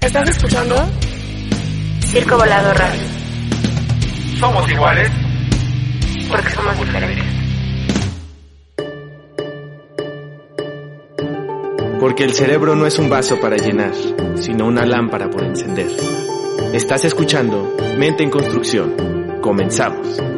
¿Estás escuchando? Circo Volado Radio. Somos iguales porque somos diferentes. Porque el cerebro no es un vaso para llenar, sino una lámpara por encender. Estás escuchando Mente en Construcción. Comenzamos.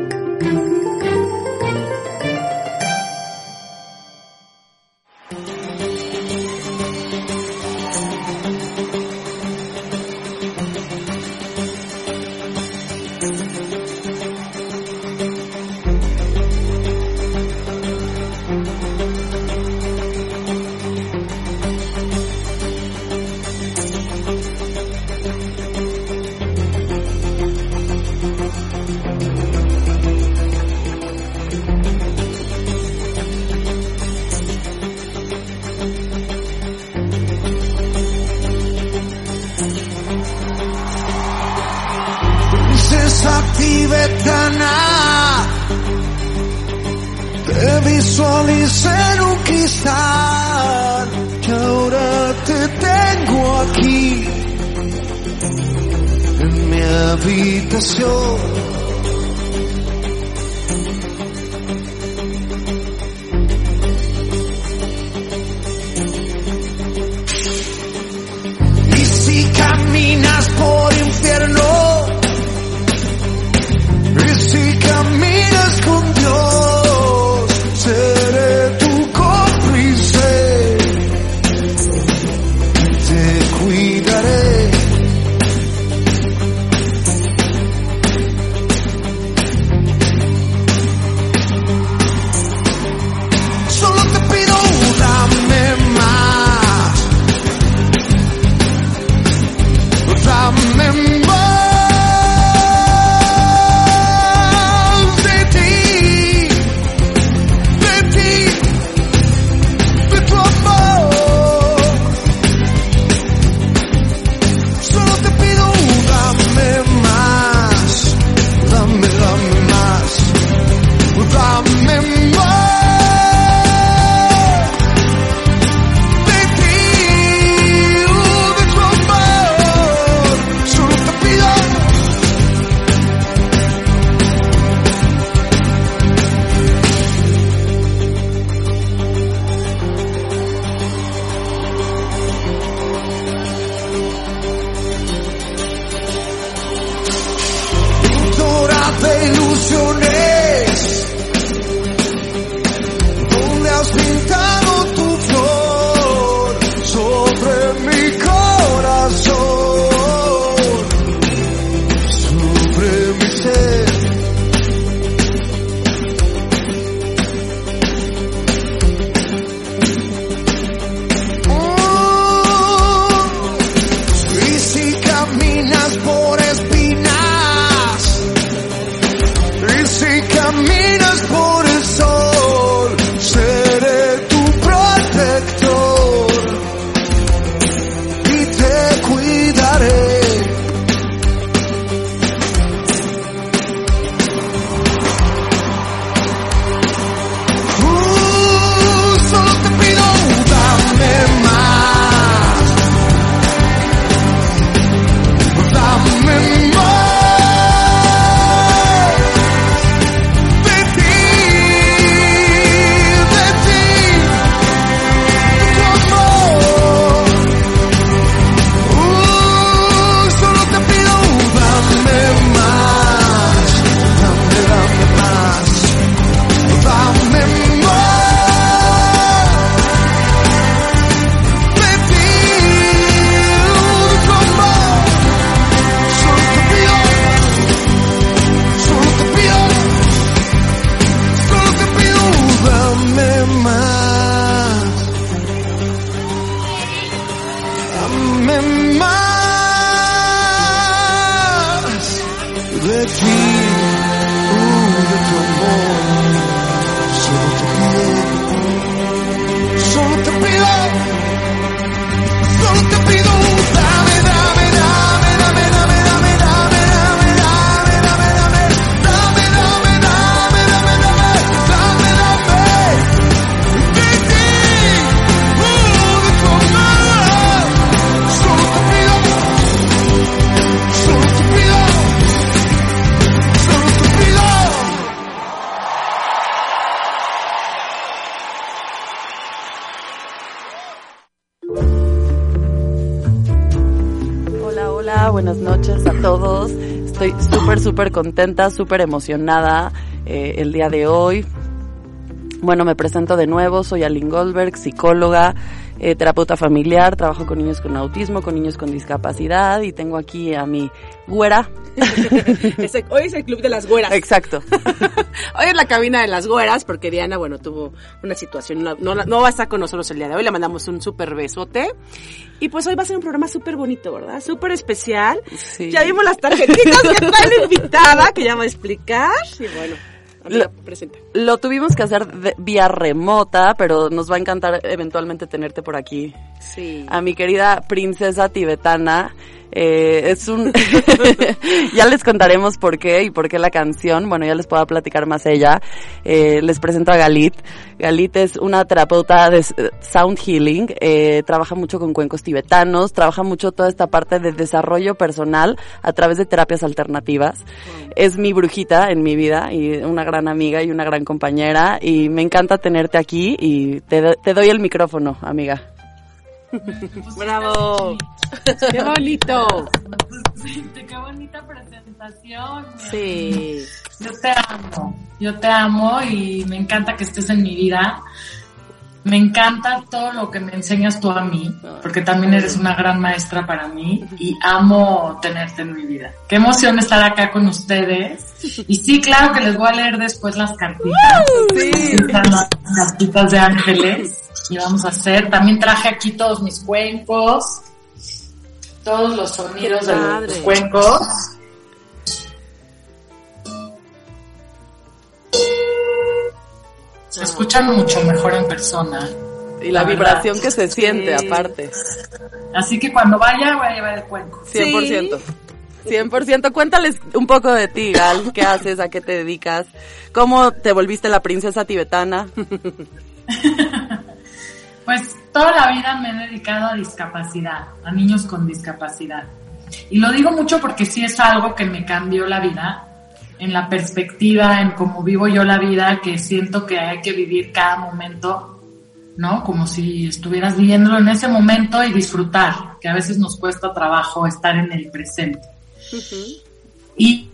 Súper, contenta, súper emocionada eh, el día de hoy. Bueno, me presento de nuevo, soy Aline Goldberg, psicóloga, eh, terapeuta familiar, trabajo con niños con autismo, con niños con discapacidad y tengo aquí a mi güera. Hoy es el club de las güeras. Exacto. Hoy es la cabina de las güeras porque Diana, bueno, tuvo una situación, no, no, no va a estar con nosotros el día de hoy, le mandamos un súper besote. Y pues hoy va a ser un programa súper bonito, ¿verdad? Súper especial. Sí. Ya vimos las tarjetitas que está la invitada, que ya va a explicar. Y bueno, amiga, presenta. Lo tuvimos que hacer de- vía remota, pero nos va a encantar eventualmente tenerte por aquí. Sí. a mi querida princesa tibetana. Eh, es un... ya les contaremos por qué y por qué la canción. Bueno, ya les puedo platicar más ella. Eh, les presento a Galit. Galit es una terapeuta de sound healing. Eh, trabaja mucho con cuencos tibetanos. Trabaja mucho toda esta parte de desarrollo personal a través de terapias alternativas. Es mi brujita en mi vida y una gran amiga y una gran compañera. Y me encanta tenerte aquí y te doy el micrófono, amiga. Bravo. Qué bonito. Qué bonita presentación. Sí. Yo te amo, yo te amo y me encanta que estés en mi vida. Me encanta todo lo que me enseñas tú a mí, porque también eres una gran maestra para mí y amo tenerte en mi vida. Qué emoción estar acá con ustedes. Y sí, claro que les voy a leer después las cartitas. Sí. Están las cartitas de ángeles y vamos a hacer. También traje aquí todos mis cuencos, todos los sonidos de los cuencos. Se escuchan mucho mejor en persona. Y la La vibración verdad. que se siente Sí. aparte. Así que cuando vaya voy a llevar el cuenco. 100%. 100%. Cuéntales un poco de ti, Gal. ¿Qué haces? ¿A qué te dedicas? ¿Cómo te volviste la princesa tibetana? Pues toda la vida me he dedicado a discapacidad, a niños con discapacidad. Y lo digo mucho porque sí es algo que me cambió la vida, en la perspectiva, en cómo vivo yo la vida, que siento que hay que vivir cada momento, ¿no? Como si estuvieras viviéndolo en ese momento y disfrutar, que a veces nos cuesta trabajo estar en el presente. Y,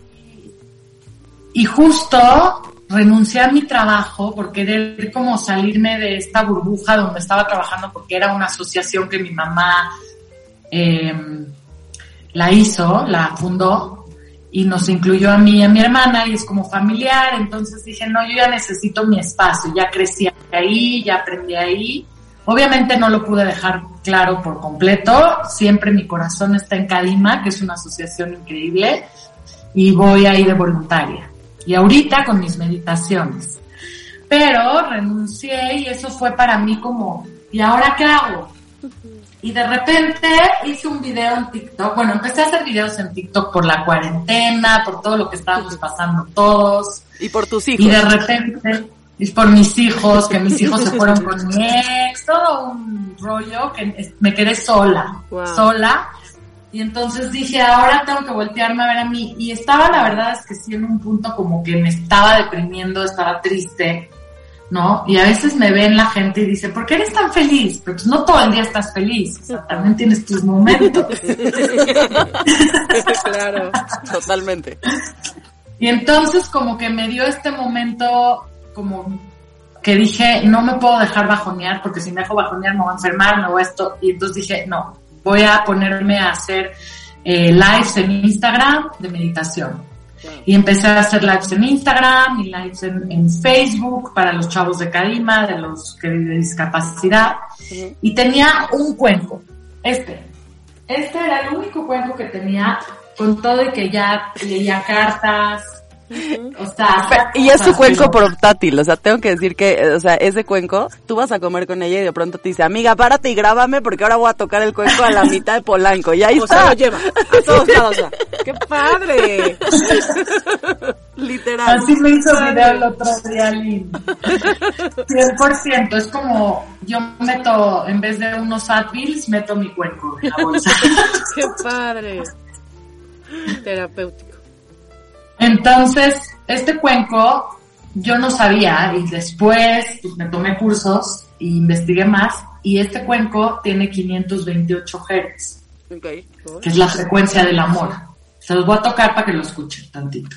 y justo renuncié a mi trabajo por querer como salirme de esta burbuja donde estaba trabajando porque era una asociación que mi mamá eh, la hizo, la fundó y nos incluyó a mí y a mi hermana y es como familiar, entonces dije, no, yo ya necesito mi espacio, ya crecí ahí, ya aprendí ahí. Obviamente no lo pude dejar claro por completo, siempre mi corazón está en Cadima, que es una asociación increíble, y voy ahí de voluntaria. Y ahorita con mis meditaciones. Pero renuncié y eso fue para mí como, ¿y ahora qué hago? Y de repente hice un video en TikTok. Bueno, empecé a hacer videos en TikTok por la cuarentena, por todo lo que estábamos pasando todos. Y por tus hijos. Y de repente, es por mis hijos, que mis hijos se fueron con mi ex, todo un rollo que me quedé sola, Wow. sola. Y entonces dije, ahora tengo que voltearme a ver a mí. Y estaba, la verdad es que sí, en un punto como que me estaba deprimiendo, estaba triste, ¿no? Y a veces me ven la gente y dice, ¿por qué eres tan feliz? Pero pues no todo el día estás feliz, o sea, también tienes tus momentos. claro. Totalmente. Y entonces como que me dio este momento como que dije, no me puedo dejar bajonear porque si me dejo bajonear me voy a enfermar, me voy a esto. Y entonces dije, no, voy a ponerme a hacer eh, lives en Instagram de meditación. Y empecé a hacer lives en Instagram y lives en, en Facebook para los chavos de Cadima, de los que de discapacidad. Y tenía un cuenco, este, era el único cuenco que tenía con todo y que ya leía cartas. Y es su cuenco portátil, o sea, tengo que decir que, o sea, ese cuenco, tú vas a comer con ella y de pronto te dice, amiga, párate y grábame porque ahora voy a tocar el cuenco a la mitad de Polanco. Y ahí O está. sea, lo lleva a todos lados. o sea, ¡Qué padre! Literal. Así me hizo video el otro día, Lynn. 100%. Es como yo meto, en vez de unos Advils, meto mi cuenco en la bolsa. ¡Qué padre! Terapéutico. Entonces, este cuenco yo no sabía y después pues, me tomé cursos e investigué más y este cuenco tiene 528 Hz, que es la frecuencia del amor. Se los voy a tocar para que lo escuchen tantito.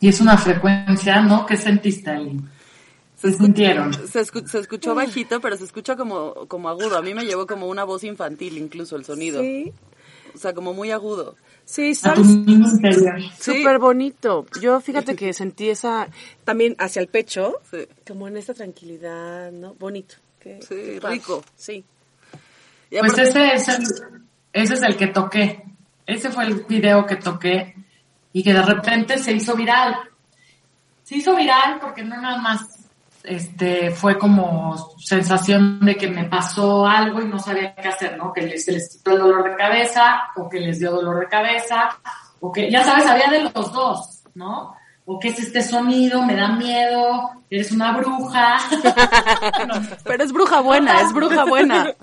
Y es una frecuencia, ¿no? ¿Qué sentiste, Ali? ¿Se sintieron? Se, escu- se escuchó bajito, pero se escucha como, como agudo. A mí me llevó como una voz infantil incluso el sonido. Sí, O sea, como muy agudo. sí. Súper bonito. Yo fíjate que sentí esa también hacia el pecho, Sí. como en esta tranquilidad, ¿no? Bonito. Qué- Sí, qué rico. Sí. Pues ese es, el, ese es el que toqué. Ese fue el video que toqué y que de repente se hizo viral. Se hizo viral porque no nada más este fue como sensación de que me pasó algo y no sabía qué hacer, ¿no? Que les, se les quitó el dolor de cabeza o que les dio dolor de cabeza o que, ya sabes, había de los dos, ¿no? O qué es este sonido, me da miedo, eres una bruja. Pero es bruja buena, es bruja buena.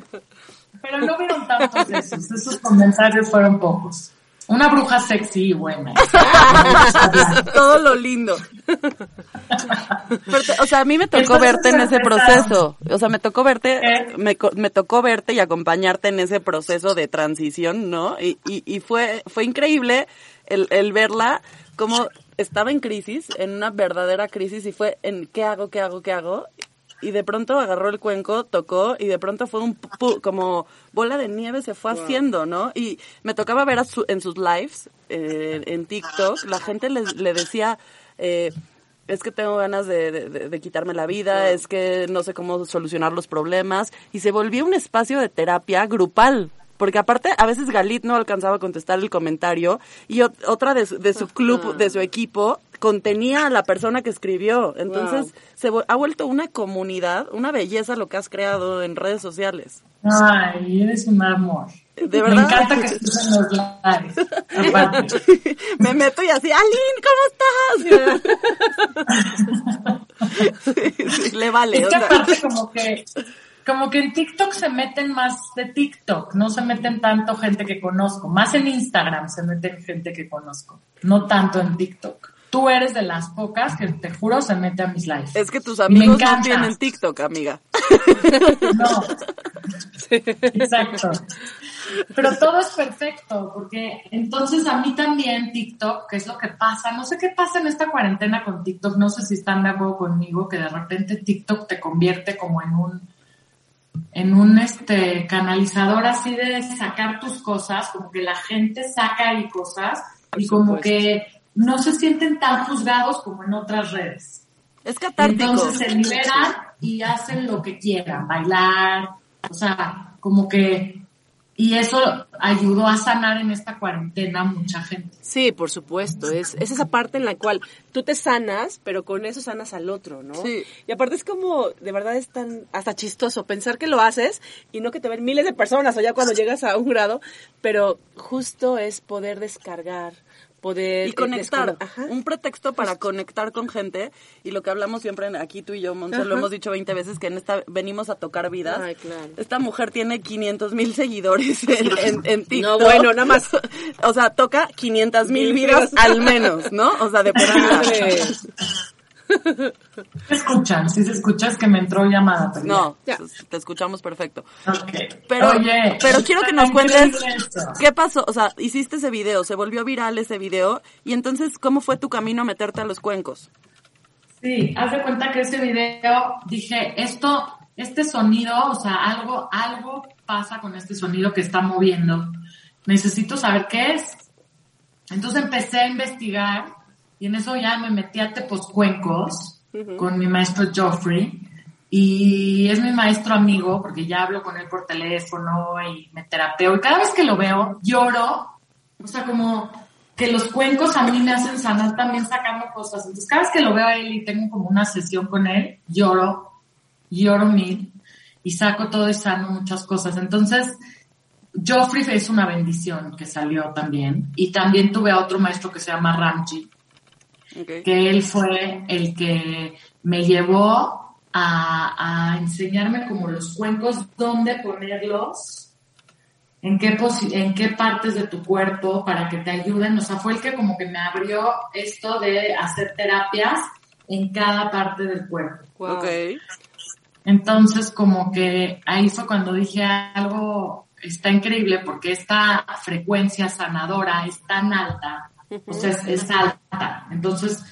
Pero no vieron tantos esos, esos comentarios fueron pocos. Una bruja sexy y buena. Todo lo lindo. Pero o sea, a mí me tocó Entonces verte en ese proceso. O sea, me tocó verte, ¿Eh? me, me tocó verte y acompañarte en ese proceso de transición, ¿no? Y, y, y fue, fue increíble el, el verla como estaba en crisis, en una verdadera crisis y fue en ¿qué hago, qué hago, qué hago? Y de pronto agarró el cuenco, tocó y de pronto fue un pu- como bola de nieve se fue haciendo, ¿no? Y me tocaba ver a su- en sus lives eh, en TikTok, la gente les, le decía, eh, es que tengo ganas de, de- de- de quitarme la vida, es que no sé cómo solucionar los problemas y se volvió un espacio de terapia grupal. Porque aparte, a veces Galit no alcanzaba a contestar el comentario y ot- otra de su, de su club, de su equipo, contenía a la persona que escribió. Entonces, se ha vuelto una comunidad, una belleza lo que has creado en redes sociales. Ay, eres un amor. De Me verdad. encanta que estés en los lares. Aparte. Me meto y así, Aline, ¿cómo estás? Sí, sí, le vale. Es que aparte como que, como que en TikTok se meten más de TikTok, no se meten tanto gente que conozco. Más en Instagram se meten gente que conozco, no tanto en TikTok. Tú eres de las pocas que te juro se mete a mis lives. Es que tus amigos no tienen TikTok, amiga. No. Exacto. Pero todo es perfecto, porque entonces a mí también TikTok, ¿qué es lo que pasa? No sé qué pasa en esta cuarentena con TikTok, no sé si están de acuerdo conmigo, que de repente TikTok te convierte como en un en un este canalizador así de sacar tus cosas, como que la gente saca ahí cosas y como que no se sienten tan juzgados como en otras redes. Es catártico. Entonces se liberan y hacen lo que quieran, bailar, o sea, como que, y eso ayudó a sanar en esta cuarentena a mucha gente. Sí, por supuesto. Es, es esa parte en la cual tú te sanas, pero con eso sanas al otro, ¿no? Sí. Y aparte es como, de verdad es tan, hasta chistoso pensar que lo haces y no que te ven miles de personas o ya cuando llegas a un grado, pero justo es poder descargar, poder... y eh, conectar, un pretexto para conectar con gente y lo que hablamos siempre aquí tú y yo, Monse, lo hemos dicho 20 veces que en esta venimos a tocar vidas. Ay, claro. Esta mujer tiene 500 mil seguidores en, en, en TikTok. No, bueno, nada más. o sea, toca 500 mil vidas al menos, ¿no? O sea, de perdida. ¿Se escuchan? Si se escucha es que me entró llamada. pero No, Ya. te escuchamos perfecto. ya. Ok. Pero, Oye, pero quiero que nos cuentes qué pasó. O sea, hiciste ese video, se volvió viral ese video. Y entonces, ¿cómo fue tu camino a meterte a los cuencos? Sí, haz de cuenta que ese video dije, esto este sonido, o sea, algo, algo pasa con este sonido que está moviendo. Necesito saber qué es. Entonces empecé a investigar y en eso ya me metí a Teposcuencos con mi maestro Joffrey y es mi maestro amigo porque ya hablo con él por teléfono y me terapeo y cada vez que lo veo lloro, o sea, como que los cuencos a mí me hacen sanar también sacando cosas. Entonces cada vez que lo veo a él y tengo como una sesión con él, lloro, lloro mil y saco todo y sano muchas cosas. Entonces, Joffrey es una bendición que salió también. Y también tuve a otro maestro que se llama Ramji, que él fue el que me llevó a, a enseñarme como los cuencos, dónde ponerlos, en qué, posi- en qué partes de tu cuerpo para que te ayuden. O sea, fue el que como que me abrió esto de hacer terapias en cada parte del cuerpo. Ok. Entonces, como que ahí fue cuando dije algo está increíble porque esta frecuencia sanadora es tan alta, o sea, es, alta. Entonces,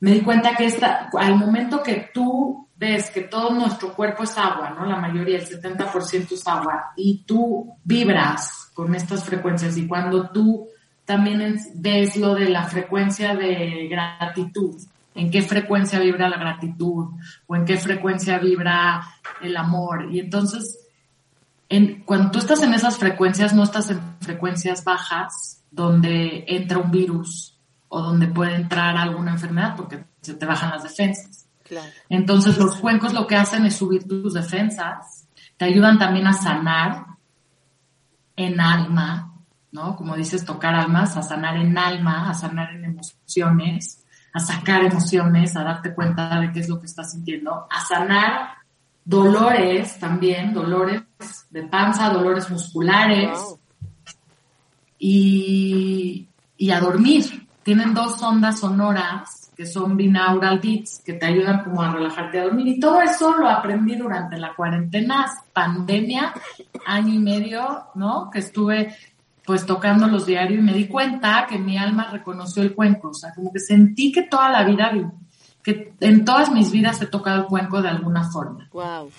me di cuenta que esta, al momento que tú ves que todo nuestro cuerpo es agua, ¿no? La mayoría, el 70% es agua, y tú vibras con estas frecuencias y cuando tú también es- ves lo de la frecuencia de gratitud, en qué frecuencia vibra la gratitud o en qué frecuencia vibra el amor. Y entonces, en, cuando tú estás en esas frecuencias, no estás en frecuencias bajas donde entra un virus o donde puede entrar alguna enfermedad porque se te bajan las defensas. Claro. Entonces los cuencos lo que hacen es subir tus defensas, te ayudan también a sanar en alma, ¿no? Como dices, tocar almas, a sanar en alma, a sanar en emociones, a sacar emociones, a darte cuenta de qué es lo que estás sintiendo, a sanar dolores también, dolores de panza, dolores musculares Wow. Y, y a dormir. Tienen dos ondas sonoras que son binaural beats que te ayudan como a relajarte a dormir y todo eso lo aprendí durante la cuarentena, pandemia, año y medio, ¿no? Que estuve pues tocándolos diario y me di cuenta que mi alma reconoció el cuenco, o sea, como que sentí que toda la vida, vi- que en todas mis vidas he tocado el cuenco de alguna forma. Wow.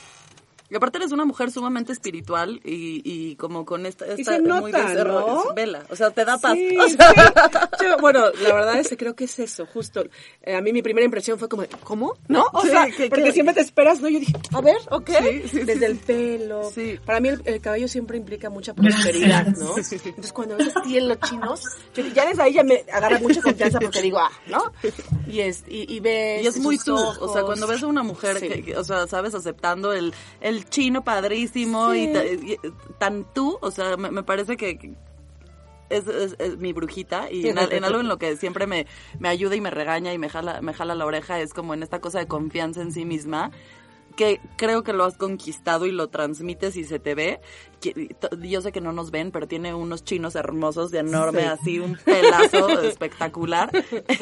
Y aparte eres una mujer sumamente espiritual y, y como con esta... esta se muy nota, becerro- ¿no? Vela, o sea, te da paz. Sí, O sea, sí. Yo, bueno, la verdad es que creo que es eso, justo. Eh, a mí mi primera impresión fue como, ¿cómo? ¿No? O Sí, sea, que- porque que- siempre te esperas, ¿no? Yo dije, a ver, ¿ok? Sí, sí, sí, Desde sí. el pelo. Sí. Para mí el, el cabello siempre implica mucha prosperidad, ¿no? Entonces cuando ves así en los chinos, yo- ya desde ahí ya me agarra mucha confianza porque digo, ah, ¿no? Y es, y, y ves Y es muy tú, o sea, cuando ves a una mujer Sí. que, que, o sea, sabes, aceptando el, el chino padrísimo Sí. y, ta- y- tan tú, o sea, me, me parece que es, es- es mi brujita y en, en algo en lo que siempre me, me ayuda y me regaña y me jala, me jala la oreja es como en esta cosa de confianza en sí misma que creo que lo has conquistado y lo transmites y se te ve. Yo sé que no nos ven, pero tiene unos chinos hermosos de enorme, Sí. así un pelazo espectacular.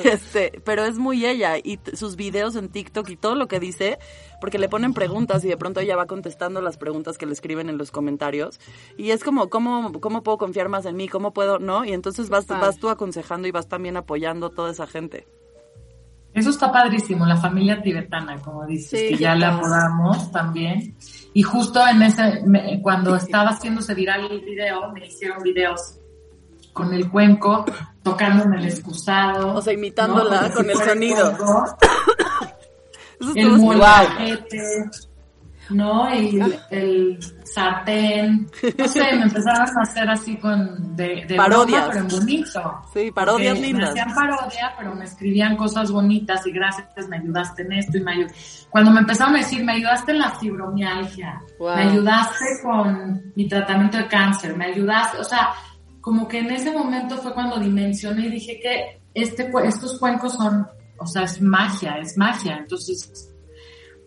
Este, pero es muy ella y sus videos en TikTok y todo lo que dice, porque le ponen preguntas y de pronto ella va contestando las preguntas que le escriben en los comentarios. Y es como, ¿cómo, cómo puedo confiar más en mí? ¿Cómo puedo? ¿No? Y entonces vas, vas tú aconsejando y vas también apoyando a toda esa gente. Eso está padrísimo, la familia tibetana, como dices, Sí, que ya padre. apodamos también. Y justo en ese, me- cuando estaba haciéndose viral el video, me hicieron videos con el cuenco, tocando en el excusado. O sea, imitándola con el sonido. el estuvo- molcajete, ¿no? Y el sartén. No sé, me empezaron a hacer así con, de, de Parodias. broma, pero en bonito. Sí, parodias Porque lindas. Me hacían parodia, pero me escribían cosas bonitas y gracias, me ayudaste en esto y me ayudaste. Cuando me empezaron a decir, me ayudaste en la fibromialgia, Wow. me ayudaste con mi tratamiento de cáncer, me ayudaste, o sea, como que en ese momento fue cuando dimensioné y dije que este, estos cuencos son, o sea, es magia, es magia. Entonces,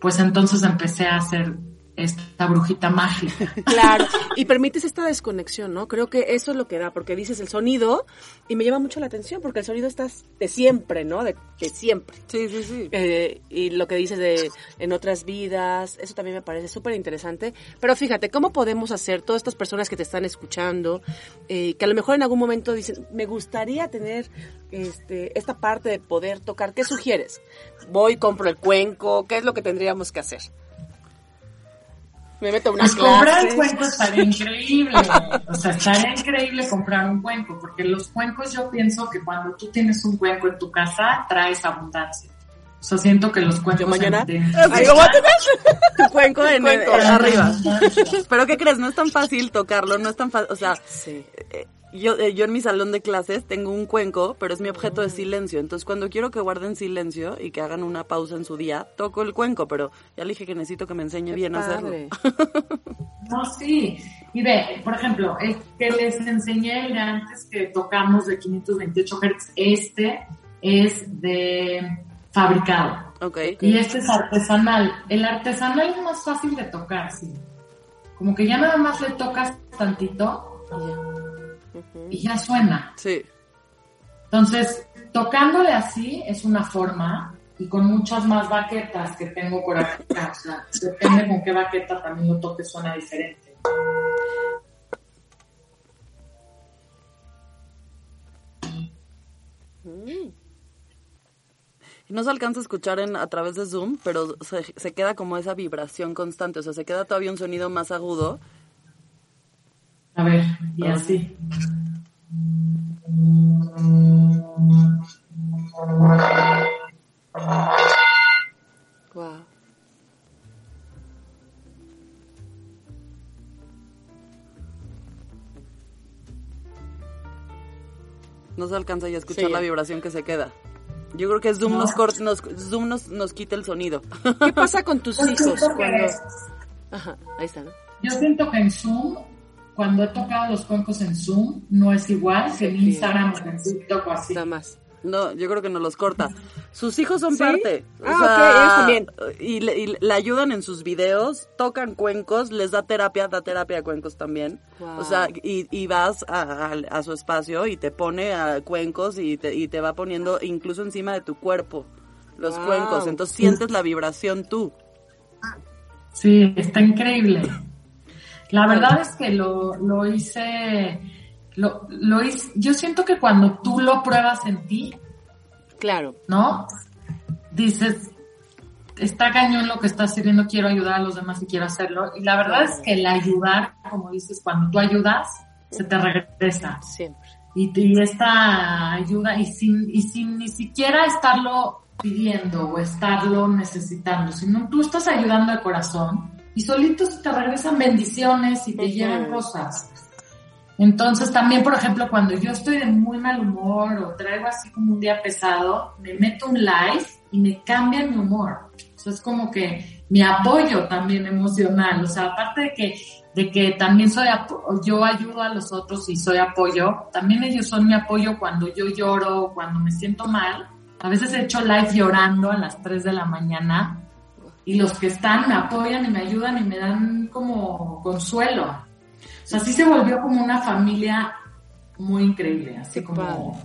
pues entonces empecé a hacer esta brujita mágica. Claro, y permites esta desconexión, ¿no? Creo que eso es lo que da, porque dices el sonido y me llama mucho la atención, porque el sonido está de siempre, ¿no? De, de siempre. Sí, sí, sí. Eh, y lo que dices de en otras vidas, eso también me parece súper interesante. Pero fíjate, ¿cómo podemos hacer todas estas personas que te están escuchando, eh, que a lo mejor en algún momento dicen, me gustaría tener este, esta parte de poder tocar? ¿Qué sugieres? Voy, compro el cuenco, ¿qué es lo que tendríamos que hacer? Me meto una Pues comprar clase. el cuenco estaría increíble. O sea, estaría increíble comprar un cuenco, porque los cuencos yo pienso que cuando tú tienes un cuenco en tu casa, traes abundancia. O sea, siento que los cuencos... Yo mañana- en- en- Ay, ¿cómo te- tu cuenco en, cuenco. en- arriba. Pero ¿qué crees? No es tan fácil tocarlo, no es tan fácil, o sea, Sí. eh, yo, eh, yo en mi salón de clases tengo un cuenco, pero es mi objeto de silencio. Entonces, cuando quiero que guarden silencio y que hagan una pausa en su día, toco el cuenco, pero ya le dije que necesito que me enseñe bien a hacerlo. No, sí. Y ve, por ejemplo, el que les enseñé el de antes que tocamos de 528 Hz, este es de fabricado. Ok. Y este es artesanal. El artesanal es más fácil de tocar, sí. Como que ya nada más le tocas tantito y ya suena. Sí. Entonces, tocándole así es una forma y con muchas más baquetas que tengo por acá. O sea, depende con qué baqueta también lo toque, suena diferente. Y No se alcanza a escuchar en, a través de Zoom, pero se, se queda como esa vibración constante, o sea, se queda todavía un sonido más agudo. A ver, y así. Wow. No se alcanza ya a escuchar Sí. la vibración que se queda. Yo creo que Zoom, No. nos, cort- nos, Zoom nos, nos quita el sonido. ¿Qué pasa con tus Yo hijos siento que- cuando... Ajá, ahí está, ¿no? Yo siento que en Zoom, cuando he tocado los cuencos en Zoom, no es igual que en Sí. Instagram o en TikTok o así. Nada más. No, yo creo que nos los corta. Sus hijos son ¿Sí? parte. O Ah, sea, ok, ellos también. Y le, y le ayudan en sus videos, tocan cuencos, les da terapia, da terapia a cuencos también. Wow. O sea, y, y vas a, a- a su espacio y te pone a cuencos y te, y te va poniendo incluso encima de tu cuerpo los Wow. cuencos. Entonces sientes la vibración tú. Sí, está increíble. La verdad es que lo, lo hice, lo, lo hice, yo siento que cuando tú lo pruebas en ti, Claro. ¿no? Dices, está cañón lo que estás sirviendo, quiero ayudar a los demás y quiero hacerlo. Y la verdad es que el ayudar, como dices, cuando tú ayudas, se te regresa. Siempre. Y, y esta ayuda, y sin, y sin ni siquiera estarlo pidiendo o estarlo necesitando, sino tú estás ayudando de corazón y solitos te regresan bendiciones y te llegan cosas. Entonces también, por ejemplo, cuando yo estoy de muy mal humor o traigo así como un día pesado, me meto un live y me cambia mi humor. O sea, es como que mi apoyo también emocional. O sea, aparte de que, de que también soy, yo ayudo a los otros y soy apoyo, también ellos son mi apoyo cuando yo lloro, cuando me siento mal. A veces he hecho live llorando a las 3 de la mañana y los que están me apoyan y me ayudan y me dan como consuelo. O sea, sí se volvió como una familia muy increíble, así como...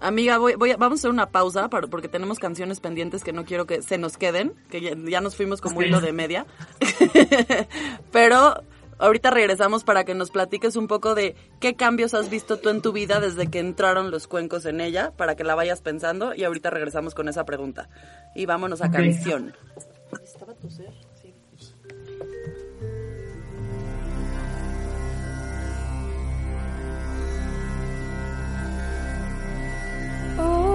Amiga, voy, voy a- vamos a hacer una pausa para- porque tenemos canciones pendientes que no quiero que se nos queden, que ya, ya nos fuimos como Ok. hilo de media. Pero ahorita regresamos para que nos platiques un poco de qué cambios has visto tú en tu vida desde que entraron los cuencos en ella, para que la vayas pensando y ahorita regresamos con esa pregunta. Y vámonos a canción. ¿Estaba tu ser? Sí. Oh,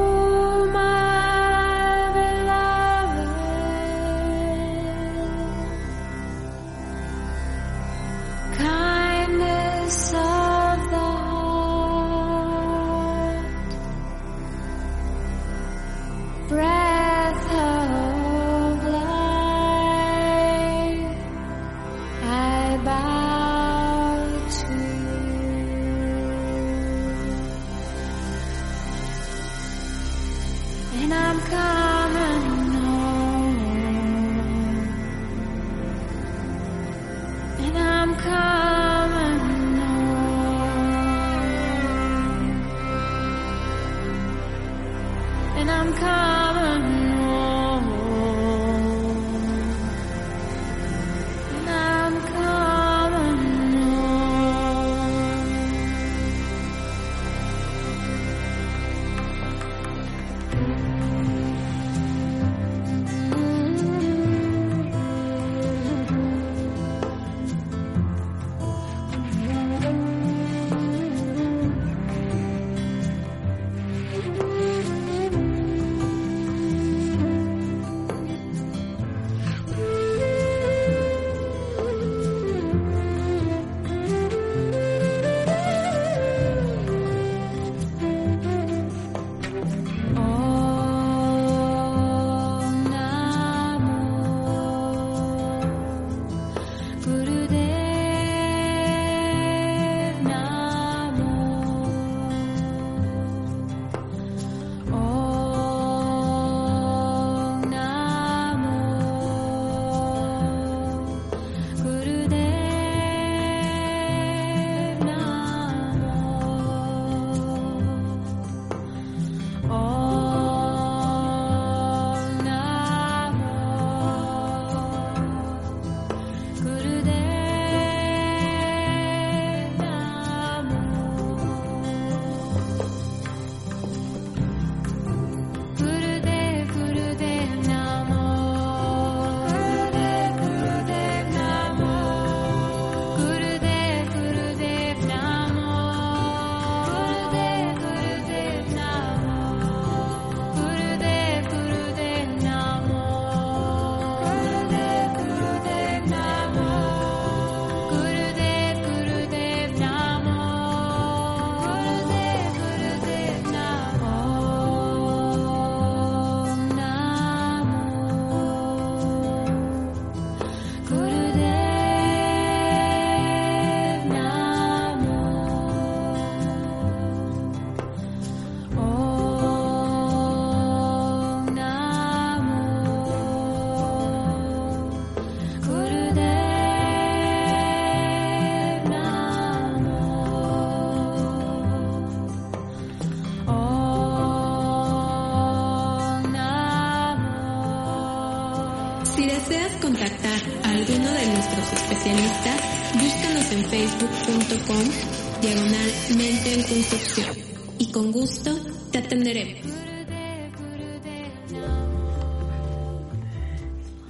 especialistas, búscanos en facebook.com diagonal mente en construcción y con gusto te atenderemos.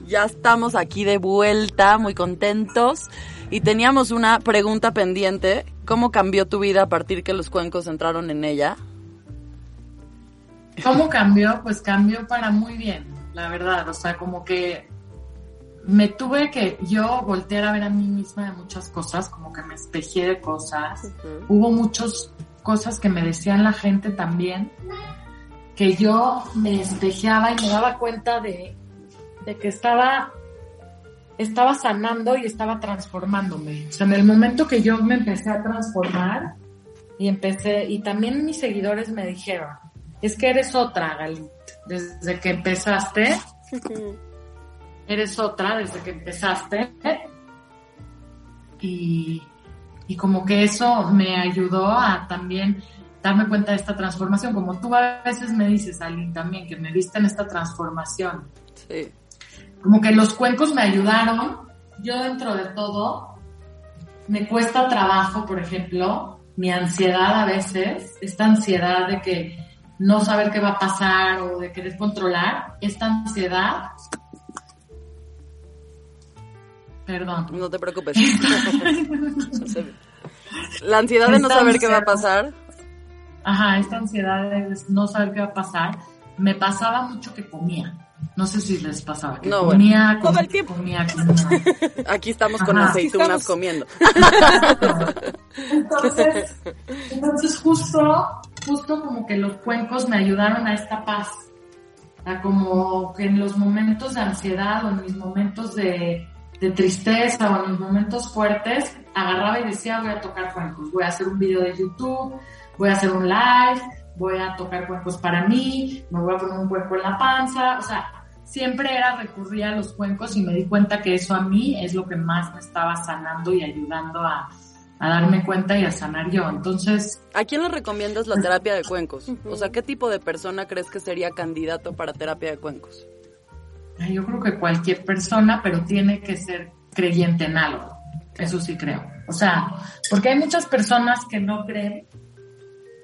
Ya estamos aquí de vuelta, muy contentos. Y teníamos una pregunta pendiente. ¿Cómo cambió tu vida a partir que los cuencos entraron en ella? ¿Cómo cambió? Pues cambió para muy bien, la verdad. O sea, como que me tuve que yo voltear a ver a mí misma de muchas cosas, como que me espejé de cosas. Hubo muchas cosas que me decían la gente también, que yo me espejeaba y me daba cuenta de, de que estaba, estaba sanando y estaba transformándome. O sea, en el momento que yo me empecé a transformar y empecé, y también mis seguidores me dijeron, es que eres otra, Galit, desde que empezaste eres otra desde que empezaste. Y, y como que eso me ayudó a también darme cuenta de esta transformación. Como tú a veces me dices, Aline, también, que me viste en esta transformación. Sí. Como que los cuencos me ayudaron. Yo dentro de todo, me cuesta trabajo, por ejemplo, mi ansiedad a veces, esta ansiedad de que no saber qué va a pasar o de querer controlar, esta ansiedad Perdón. No te preocupes. La ansiedad de no Esta saber qué va a pasar. Ajá, esta ansiedad de no saber qué va a pasar. Me pasaba mucho que comía. No sé si les pasaba. Que No, comía, bueno. Todo comía, el tiempo. comía, comía. Aquí estamos con Ajá. aceitunas Aquí estamos. comiendo. Entonces, entonces justo, justo como que los cuencos me ayudaron a esta paz. A como que en los momentos de ansiedad o en mis momentos de, de tristeza o en mis momentos fuertes, agarraba y decía voy a tocar cuencos, voy a hacer un video de YouTube, voy a hacer un live, voy a tocar cuencos para mí, me voy a poner un cuenco en la panza, o sea, siempre era recurrir a los cuencos y me di cuenta que eso a mí es lo que más me estaba sanando y ayudando a, a darme cuenta y a sanar yo. Entonces, ¿A quién le recomiendas la terapia de cuencos? O sea, ¿qué tipo de persona crees que sería candidato para terapia de cuencos? Ay, Yo creo que cualquier persona, pero tiene que ser creyente en algo. Eso sí creo. O sea, porque hay muchas personas que no creen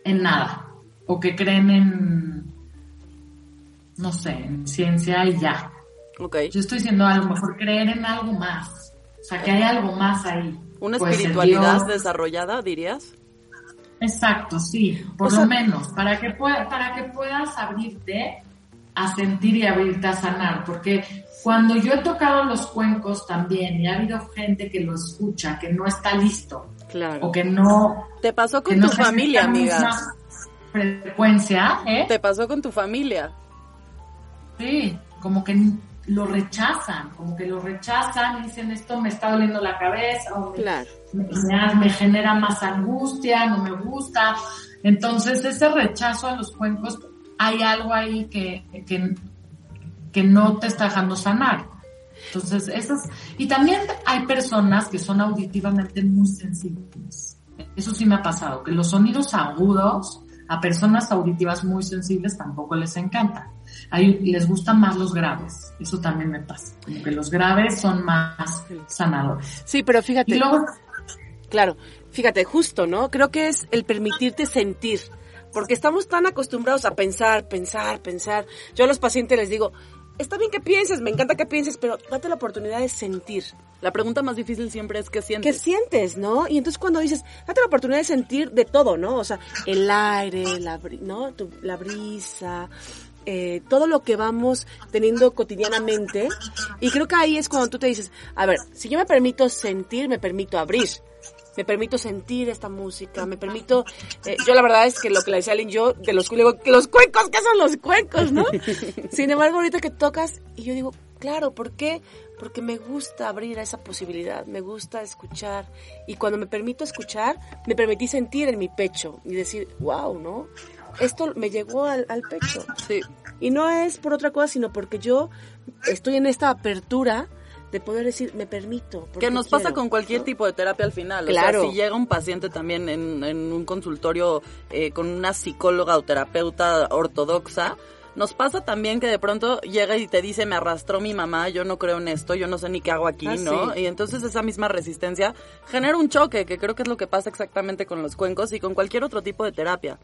en nada. O que creen en, no sé, en ciencia y ya. Ok. Yo estoy diciendo a lo mejor creer en algo más. O sea, que hay algo más ahí. ¿Una Puede ser espiritualidad desarrollada, dirías? Exacto, sí, por O sea- lo menos, para que, pueda, para que puedas abrirte a sentir y abrirte a sanar, porque cuando yo he tocado los cuencos también y ha habido gente que lo escucha, que no está listo, Claro. o que no... Te pasó con tu familia, amiga. misma frecuencia, ¿eh? Te pasó con tu familia. Sí, como que lo rechazan, como que lo rechazan y dicen esto me está doliendo la cabeza o me, Claro. me, me- me genera más angustia, no me gusta. Entonces ese rechazo a los cuencos, hay algo ahí que, que, que no te está dejando sanar. Entonces, esas, y también hay personas que son auditivamente muy sensibles. Eso sí me ha pasado, que los sonidos agudos a personas auditivas muy sensibles tampoco les encantan. Hay- les gustan más los graves. Eso también me pasa. Como que los graves son más sanadores. Sí, pero fíjate. Y luego, Claro, fíjate, justo, ¿no? Creo que es el permitirte sentir, porque estamos tan acostumbrados a pensar, pensar, pensar. Yo a los pacientes les digo, está bien que pienses, me encanta que pienses, pero date la oportunidad de sentir. La pregunta más difícil siempre es ¿qué ¿Qué sientes? sientes, no? Y entonces cuando dices, date la oportunidad de sentir de todo, ¿no? O sea, el aire, la, bri- ¿no? Tu- la brisa, eh, todo lo que vamos teniendo cotidianamente. Y creo que ahí es cuando tú te dices, a ver, si yo me permito sentir, me permito abrir. Me permito sentir esta música, me permito... eh, yo la verdad es que lo que le decía a Aline, yo de los, digo, los cuencos, ¿qué son los cuencos, no? Sin embargo, ahorita que tocas, y yo digo, claro, ¿por qué? Porque me gusta abrir a esa posibilidad, me gusta escuchar. Y cuando me permito escuchar, me permití sentir en mi pecho y decir, wow, ¿no? Esto me llegó al, al pecho. Sí. Y no es por otra cosa, sino porque yo estoy en esta apertura de poder decir, me permito. Que nos pasa quiero", con cualquier ¿no? tipo de terapia al final. Claro. O sea, si llega un paciente también en, en un consultorio eh, con una psicóloga o terapeuta ortodoxa, Nos pasa también que de pronto llega y te dice, me arrastró mi mamá, yo no creo en esto, yo no sé ni qué hago aquí, Ah, ¿no? sí. Y entonces esa misma resistencia genera un choque, que creo que es lo que pasa exactamente con los cuencos y con cualquier otro tipo de terapia.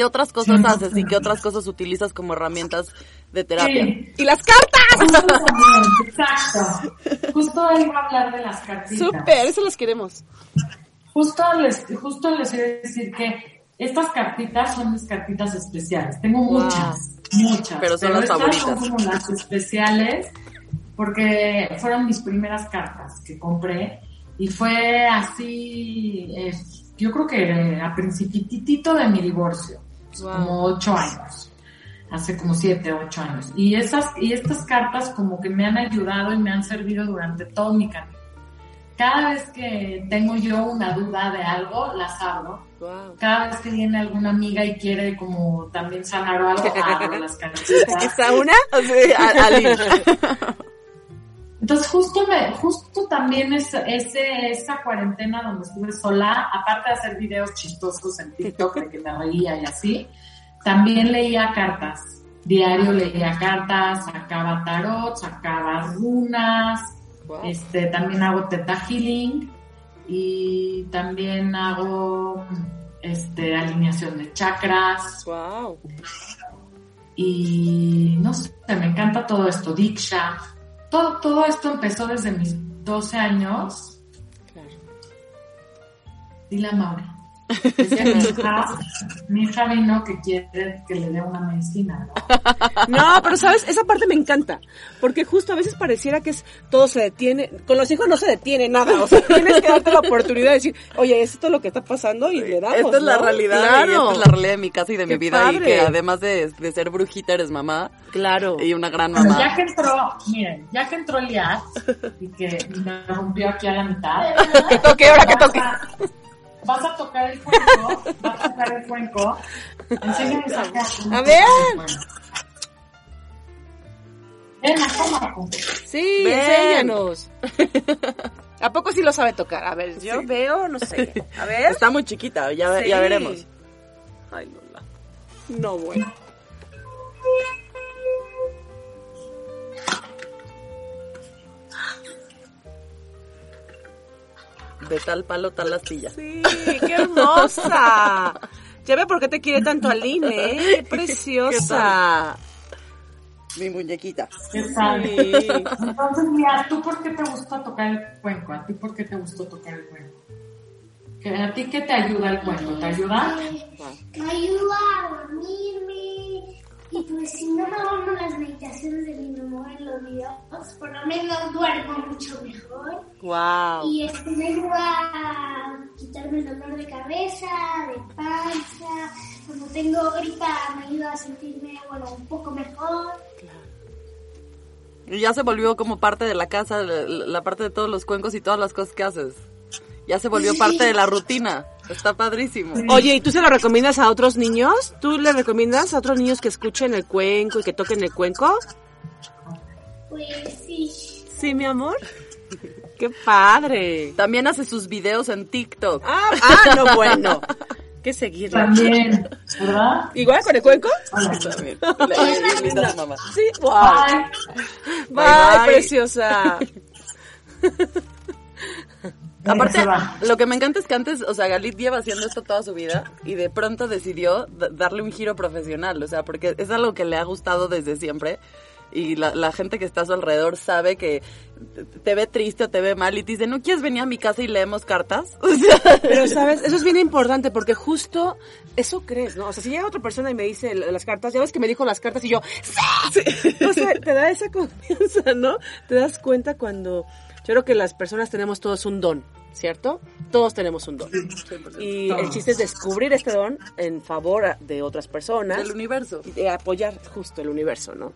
¿Qué otras cosas haces y qué otras cosas utilizas como herramientas de terapia? Sí. ¡Y las cartas! Exacto. Justo iba a hablar de las cartitas. ¡Súper! Eso las queremos. Justo les, justo les iba a decir que estas cartitas son mis cartitas especiales. Tengo Wow. muchas, muchas. Pero son las estas favoritas. son como las especiales porque fueron mis primeras cartas que compré y fue así, eh, yo creo que a principitito de mi divorcio, Wow. como ocho años, hace como siete, ocho años. Y esas, y estas cartas como que me han ayudado y me han servido durante todo mi camino. Cada vez que tengo yo una duda de algo, las abro. Wow. Cada vez que viene alguna amiga y quiere como también sanar o algo, abro las cartitas. ¿Está una? Sí, a- Ali. Entonces justo me, justo también es, esa cuarentena donde estuve sola, aparte de hacer videos chistosos en TikTok de que me reía y así, también leía cartas. Diario leía cartas, sacaba tarot, sacaba runas, Wow. este, también hago teta healing y también hago este, alineación de chakras Wow. y no sé, me encanta todo esto, Diksha. Todo, todo esto empezó desde mis 12 años. Claro. Dile a Mauri. Mi hija, mi hija vino que quiere que le dé una medicina. ¿no? No, pero sabes, esa parte me encanta, porque justo a veces pareciera que es todo se detiene, con los hijos no se detiene nada, o sea, tienes que darte la oportunidad de decir, oye, esto es lo que está pasando y le damos, Esta es la ¿no? realidad y Claro. esta es la realidad de mi casa y de mi Qué vida y padre. que además de, de ser brujita eres mamá Claro. y una gran Pero ya mamá. que entró, miren, ya que entró Liat y que me rompió aquí a la mitad. Que toque, ahora que toque. Vas a tocar el cuenco, vas a tocar el cuenco. Enséñame esa carta. A ver. Ven, toma. Sí, Ven. enséñanos. ¿A poco sí lo sabe tocar? A ver, yo veo, no sé. A ver. Está muy chiquita, ya, ve- Sí. ya veremos. Ay, Lola. No, bueno. De tal palo, tal astilla. Sí, qué hermosa. Ya ve por qué te quiere tanto Aline, ¿eh? Qué preciosa. Mi muñequita. ¿Qué tal? Sí. Entonces, mira, ¿tú por qué te gusta tocar el cuenco? ¿A ti por qué te gustó tocar el cuenco? ¿Que- ¿A ti qué te ayuda el cuenco? ¿Te ayuda? Me ayuda a dormirme. Y pues si no me duermo las meditaciones de mi memoria en los videos, por lo menos duermo mucho mejor. Wow. Y este me ayuda a quitarme el dolor de cabeza, de panza. Cuando tengo gripa me ayuda a sentirme, bueno, un poco mejor. Y ya se volvió como parte de la casa, la, la parte de todos los cuencos y todas las cosas que haces. Ya se volvió parte de la rutina. Está padrísimo. Oye, ¿y tú se lo recomiendas a otros niños? ¿Tú le recomiendas a otros niños que escuchen el cuenco y que toquen el cuenco? Pues sí. Sí, mi amor. Qué padre. También hace sus videos en TikTok. Ah, ah, no, bueno. Que seguirla. También, ¿verdad? ¿Igual con el cuenco? También. Le- le invita a su mamá. Sí, wow. Bye. preciosa. Aparte, lo que me encanta es que antes, o sea, Galit lleva haciendo esto toda su vida y de pronto decidió darle un giro profesional, o sea, porque es algo que le ha gustado desde siempre y la, la gente que está a su alrededor sabe que te- ve triste o te ve mal y te dice, ¿no quieres venir a mi casa y leemos cartas? O sea, Pero, ¿sabes? Eso es bien importante porque justo eso crees, ¿no? O sea, si llega otra persona y me dice las cartas, ya ves que me dijo las cartas y yo, ¡sí! O sea, te da esa confianza, ¿no? Te das cuenta cuando... Yo creo que las personas tenemos todos un don, ¿cierto? Todos tenemos un don. Y el chiste es descubrir este don en favor de otras personas. del universo. y de apoyar justo el universo, ¿no?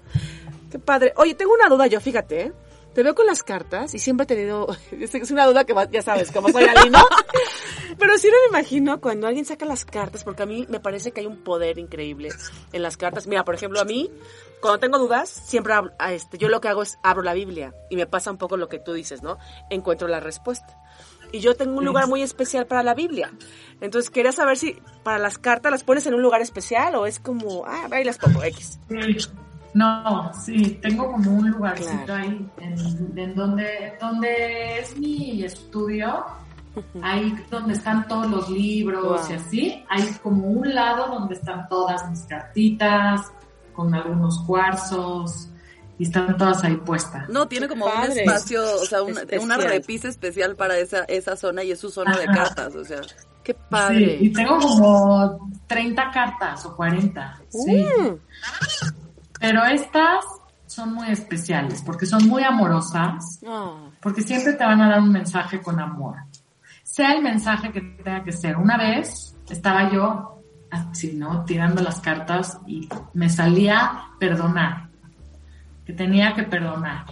Qué padre. Oye, tengo una duda yo, fíjate, ¿eh? Te veo con las cartas y siempre he tenido, es una duda que ya sabes, como soy Ali, ¿no? Pero sí no me imagino cuando alguien saca las cartas, porque a mí me parece que hay un poder increíble en las cartas. Mira, por ejemplo, a mí, cuando tengo dudas, siempre abro- a este, yo lo que hago es abro la Biblia y me pasa un poco lo que tú dices, ¿no? Encuentro la respuesta. y yo tengo un lugar muy especial para la Biblia. Entonces quería saber si para las cartas las pones en un lugar especial o es como, ah, ahí las pongo X. No, sí, tengo como un lugarcito ahí en, en donde, donde es mi estudio, ahí donde están todos los libros Wow. y así, hay como un lado donde están todas mis cartitas, con algunos cuarzos, y están todas ahí puestas. No, tiene como un espacio, o sea, una, Especial. una repisa especial para esa, esa zona y es su zona de cartas, o sea. Qué Sí, padre. y tengo como 30 cartas o 40. Sí. Mm. Pero estas son muy especiales porque son muy amorosas, Ah, porque siempre te van a dar un mensaje con amor. Sea el mensaje que tenga que ser. Una vez estaba yo así, ¿no? Tirando las cartas y me salía perdonar. Que tenía que perdonar.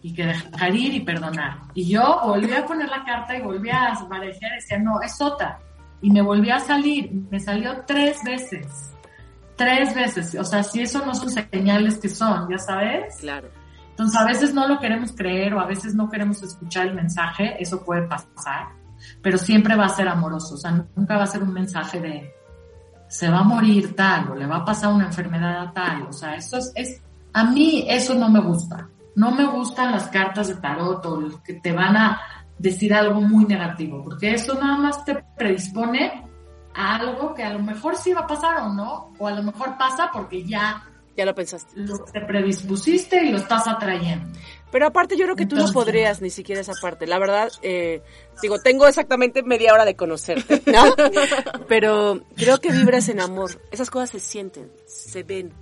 Y que dejar ir y perdonar. Y yo volví a poner la carta y volví a barajear y decía, no, es otra. Y me volví a salir. Me salió tres veces. Tres veces. O sea, si eso no son señales que son, ya sabes. claro. Entonces, a veces no lo queremos creer o a veces no queremos escuchar el mensaje, eso puede pasar, pero siempre va a ser amoroso, o sea, nunca va a ser un mensaje de se va a morir tal o le va a pasar una enfermedad a tal, o sea, eso es, es a mí eso no me gusta. No me gustan las cartas de tarot o los que te van a decir algo muy negativo, porque eso nada más te predispone a algo que a lo mejor sí va a pasar o no, o a lo mejor pasa porque ya Ya lo pensaste. lo te predispusiste y lo estás atrayendo. Pero aparte yo creo que tú no Entonces- podrías ni siquiera esa parte. La verdad, eh, digo, tengo exactamente media hora de conocerte, ¿no? Pero creo que vibras en amor. Esas cosas se sienten, se ven.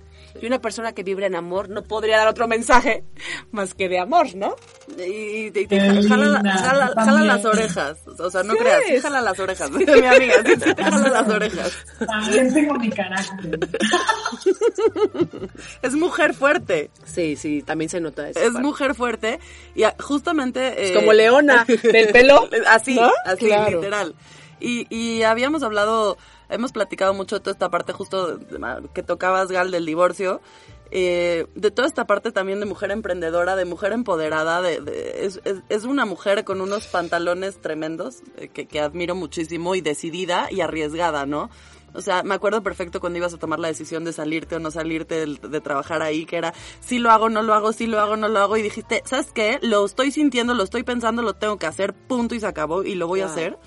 Y una persona que vibra en amor no podría dar otro mensaje más que de amor, ¿no? Y, te jala, jala- las orejas. O sea, no Sí. creas, sí jala las orejas. Mi amiga, sí, sí te jala las orejas. También tengo mi carácter. Es mujer fuerte. Sí, sí, también se nota eso. Es mujer fuerte. Y justamente. Es como leona, del pelo, Así, ¿no? así, Claro. literal. Y, y habíamos hablado, hemos platicado mucho de toda esta parte justo que tocabas, Gal, del divorcio. Eh, de toda esta parte también de mujer emprendedora, de mujer empoderada, de, de- es, es- es una mujer con unos pantalones tremendos eh, que, que admiro muchísimo y decidida y arriesgada, ¿no? O sea, me acuerdo perfecto cuando ibas a tomar la decisión de salirte o no salirte, del- de, trabajar ahí, que era, sí lo hago, no lo hago, sí lo hago, no lo hago, y dijiste, ¿sabes qué? Lo estoy sintiendo, lo estoy pensando, lo tengo que hacer, punto y se acabó, y lo voy a Wow. hacer.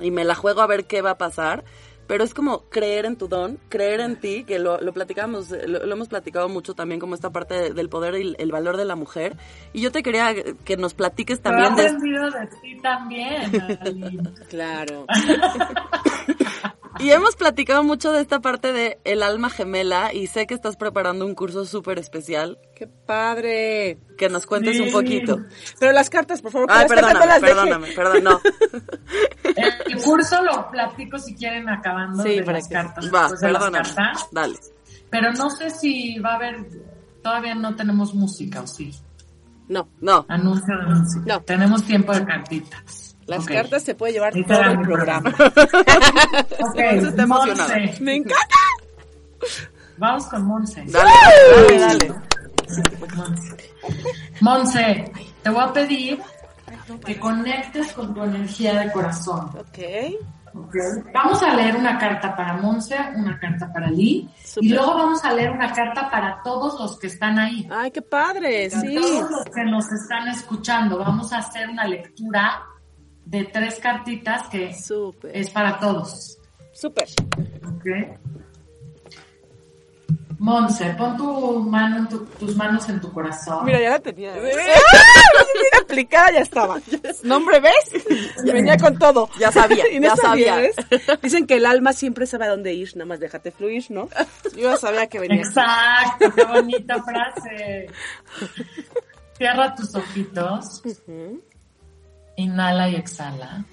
Y me la juego a ver qué va a pasar. Pero es como creer en tu don, creer en ti, que lo, lo platicamos, lo, lo hemos platicado mucho también como esta parte de- del poder y el, el valor de la mujer. Y yo te quería que nos platiques Pero he también de, aprendido de ti también. Claro. Y hemos platicado mucho de esta parte de el alma gemela y sé que estás preparando un curso súper especial. ¡Qué padre! Que nos cuentes un poquito. Pero las cartas, por favor, Ay, las cartas no perdóname, las perdóname, perdón, no. El, curso lo platico si quieren acabando Sí, de para las que- cartas. Va, de las cartas. Dale. Pero no sé si va a haber, todavía no tenemos música o sí. No, No. Anuncio de música. No. Tenemos tiempo de cartitas. Las cartas se puede llevar todo el programa. Ok, Monse está emocionada. ¡Me encanta! Vamos con Monse. Dale, dale, dale. Monse. Monse, te voy a pedir que conectes con tu energía de corazón. Ok. ¿ok? Vamos a leer una carta para Monse, una carta para Lee, y luego vamos a leer una carta para todos los que están ahí. Ay, qué padre, sí. Todos los que nos están escuchando, vamos a hacer una lectura de tres cartitas que es para todos. Súper. ¿ok? Monse, pon tu mano en tu- tus manos en tu corazón. Mira, ya la tenía. Mira, aplicada ya estaba. ¿Nombre ves? Y venía con todo. Ya sabía, Y no ya sabía. ¿ves? Dicen que el alma siempre sabe a dónde ir, nada más déjate fluir, ¿no? Yo ya sabía que venía. Exacto, qué bonita frase. Cierra tus ojitos. Inhala y exhala.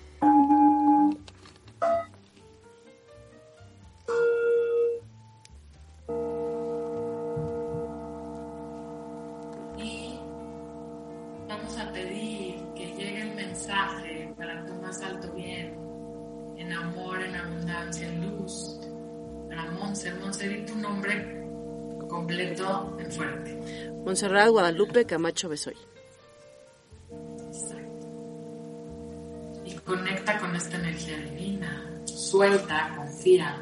Y vamos a pedir que llegue el mensaje para tu más alto bien, en amor, en abundancia, en luz. Para Monse, Monse, di tu nombre completo en fuerte. Montserrat Guadalupe Camacho Besoy. Conecta con esta energía divina. Suelta, confía.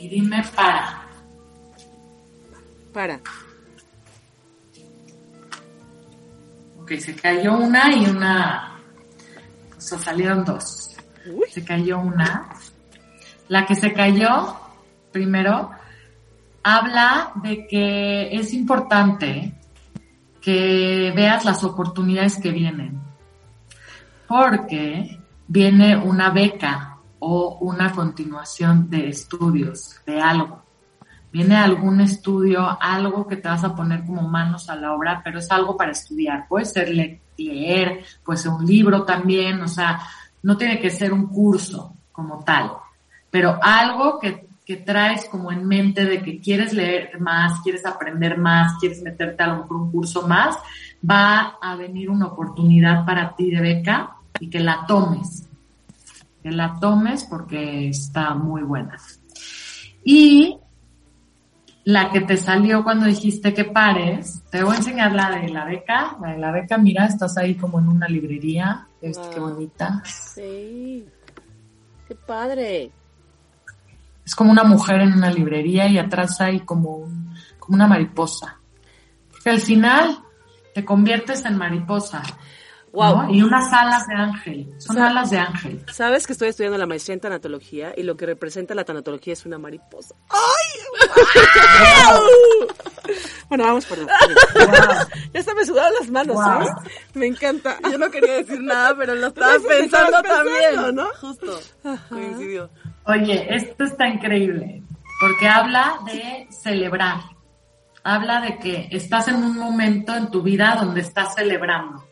Y dime para. Para. Ok, se cayó una y una. O sea, salieron dos. Se cayó una. La que se cayó, primero, habla de que es importante que veas las oportunidades que vienen. Porque viene una beca o una continuación de estudios, de algo. Viene algún estudio, algo que te vas a poner como manos a la obra, pero es algo para estudiar. Puede ser le- leer, puede ser un libro también, o sea, no tiene que ser un curso como tal, pero algo que, que traes como en mente de que quieres leer más, quieres aprender más, quieres meterte a lo mejor un curso más, va a venir una oportunidad para ti de beca y que la tomes. Que la tomes porque está muy buena. Y la que te salió cuando dijiste que pares, te voy a enseñar la de la beca. La de la beca, mira, estás ahí como en una librería. Es, Qué Wow. bonita. Sí. Qué padre. Es como una mujer en una librería y atrás hay como, un- como una mariposa. Porque al final te conviertes en mariposa. Wow. ¿no? Y unas alas de ángel. Son alas de ángel. Sabes que estoy estudiando la maestría en tanatología y lo que representa la tanatología es una mariposa. ¡Ay! bueno, vamos por Ya se me sudaron las manos, Wow. ¿eh? Me encanta. Yo no quería decir nada, pero lo estaba pensando, pensando, también. ¿no? Justo. Coincidió. Oye, esto está increíble, porque habla de celebrar, habla de que estás en un momento en tu vida donde estás celebrando,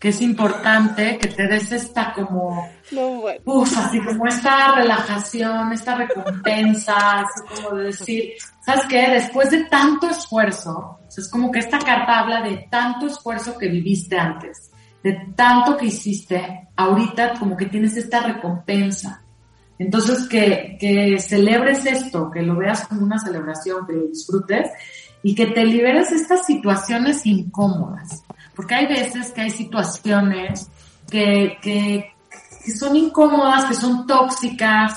que es importante que te des esta como, No, bueno. uf, así como esta relajación, esta recompensa, así como de decir, ¿sabes qué? Después de tanto esfuerzo, es como que esta carta habla de tanto esfuerzo que viviste antes, de tanto que hiciste, ahorita como que tienes esta recompensa. Entonces, que, que celebres esto, que lo veas como una celebración, que lo disfrutes y que te liberes estas situaciones incómodas. Porque hay veces que hay situaciones que, que, que son incómodas, que son tóxicas.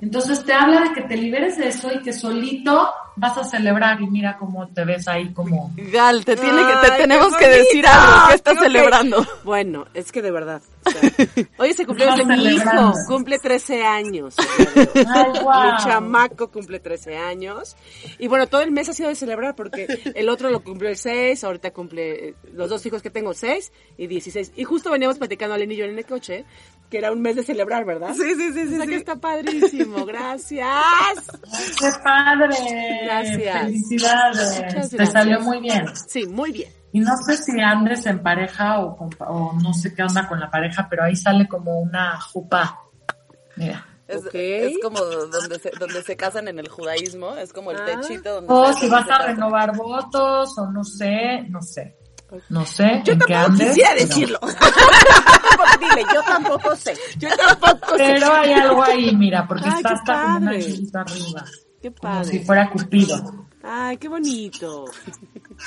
Entonces te habla de que te liberes de eso y que solito vas a celebrar y mira cómo te ves ahí como... Gal, te, tiene que, te Ay, tenemos que decir algo. ¿Qué estás Digo que- celebrando? Bueno, es que de verdad. o sea, hoy es el cumpleaños de mi hijo. celebrando. Cumple 13 años. Ay, guau. Mi chamaco cumple 13 años. Y bueno, todo el mes ha sido de celebrar porque el otro lo cumplió el 6, ahorita cumple eh, los dos hijos que tengo 6 y 16. Y justo veníamos platicando Alen y yo en el coche que era un mes de celebrar, ¿verdad? Sí, sí, sí, sí, O sea sí. que está padrísimo. Gracias. ¡Qué padre! Gracias. Felicidades. Muchas Te salió muy bien. Sí, muy bien. Y no sé si andes en pareja o, con- o no sé qué onda con la pareja, pero ahí sale como una jupa. Mira. Es, como donde se, donde se casan en el judaísmo, es como el Ah. techito donde O si vas a renovar votos, o no sé, no sé. No sé. Yo tampoco andes, quisiera pero- decirlo. Dile, yo tampoco sé. Yo tampoco sé. Pero hay algo ahí, mira, porque Ay, está qué hasta como una arriba. Qué Como padre. si fuera Cupido. Ay, qué bonito.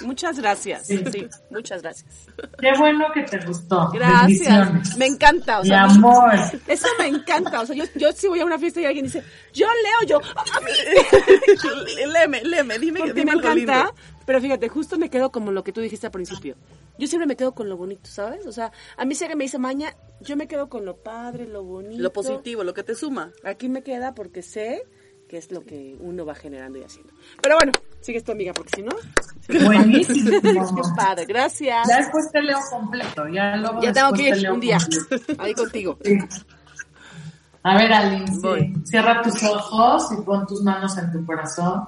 Muchas gracias. Sí, Sí. muchas gracias. Qué bueno que te gustó. Gracias. Me encanta. O sea, amor. Eso me encanta. O sea, yo, yo si voy a una fiesta y alguien dice, yo leo, yo. Léeme, léeme, dime que me encanta. lindo. Pero fíjate, justo me quedo como lo que tú dijiste al principio. Yo siempre me quedo con lo bonito, ¿sabes? O sea, a mí si alguien me dice maña, yo me quedo con lo padre, lo bonito. Lo positivo, lo que te suma. Aquí me queda porque sé que es lo que uno va generando y haciendo. Pero bueno, sigues tu amiga, porque si no... Buenísimo. Qué padre, gracias. Ya después te leo completo. Ya, luego Ya tengo que ir un día completo. ahí contigo. Sí. A ver, Aline, sí. Cierra tus ojos y pon tus manos en tu corazón.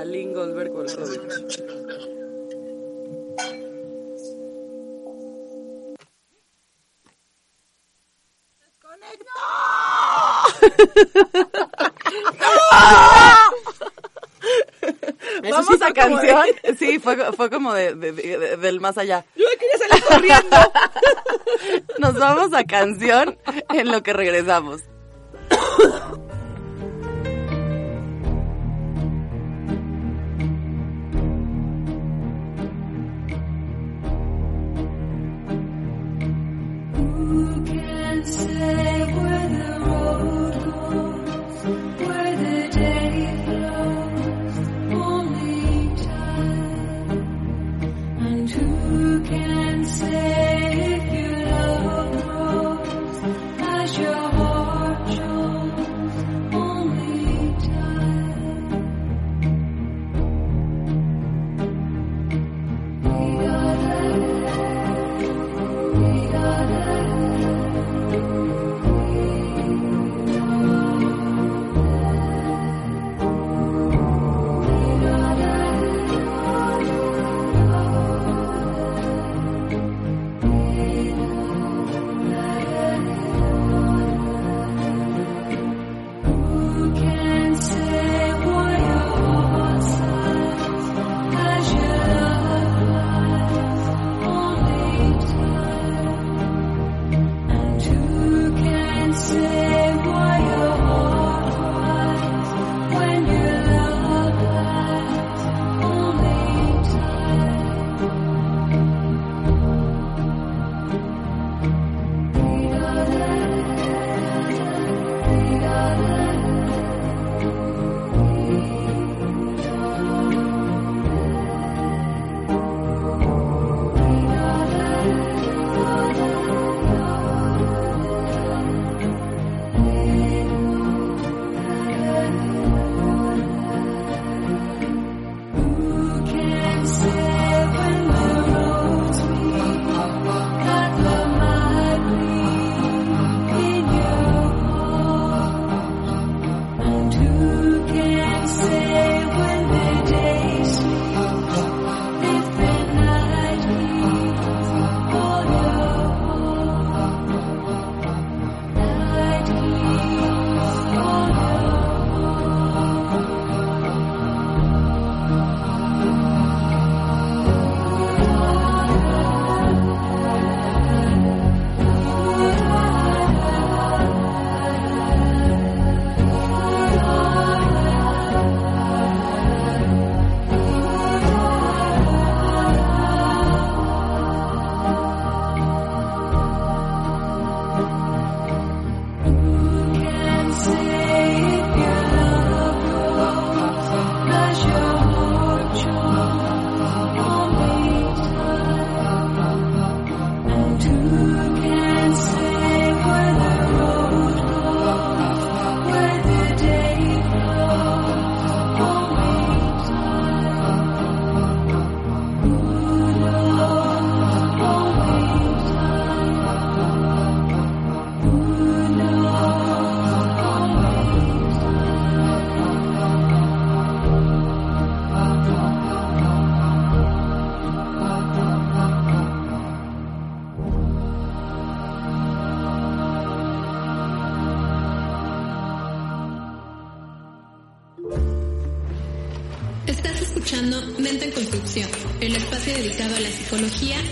Aline Goldberg Wolfowitz. Eso Vamos sí a como de- canción, sí, fue, fue como de, de- de- del más allá. Yo quería salir corriendo. Nos vamos a canción en lo que regresamos.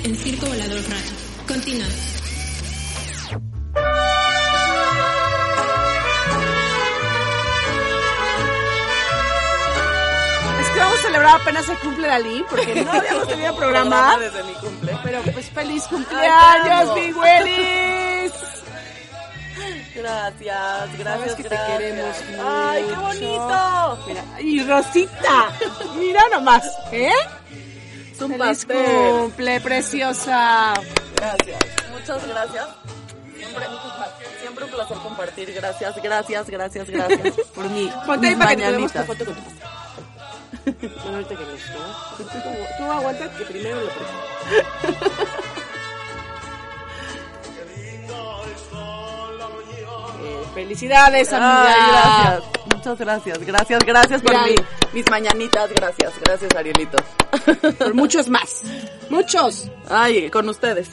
en Circo Volador Radio. Continuamos. Es que vamos a celebrar apenas el cumple de Ali, porque no habíamos tenido programa. desde mi cumple. Pero pues feliz cumpleaños, mi. Willis. Gracias, gracias, Sabes que te queremos Ay, qué mucho. bonito. Mira, y Rosita, mira nomás, ¿eh? Un Feliz cumple, preciosa. Gracias. Muchas gracias. Siempre, siempre un placer compartir. Gracias, gracias, gracias, gracias. Por mí. Ponte ahí para que te foto con tu. Bueno, ahorita que ¿no? Tú, tú- tú aguanta que primero lo presento. felicidades, amiga. Ay, gracias. Muchas gracias. Gracias, gracias por mi, mis mañanitas. Gracias, gracias, Arielito. Por muchos más. Muchos. Ay, con ustedes.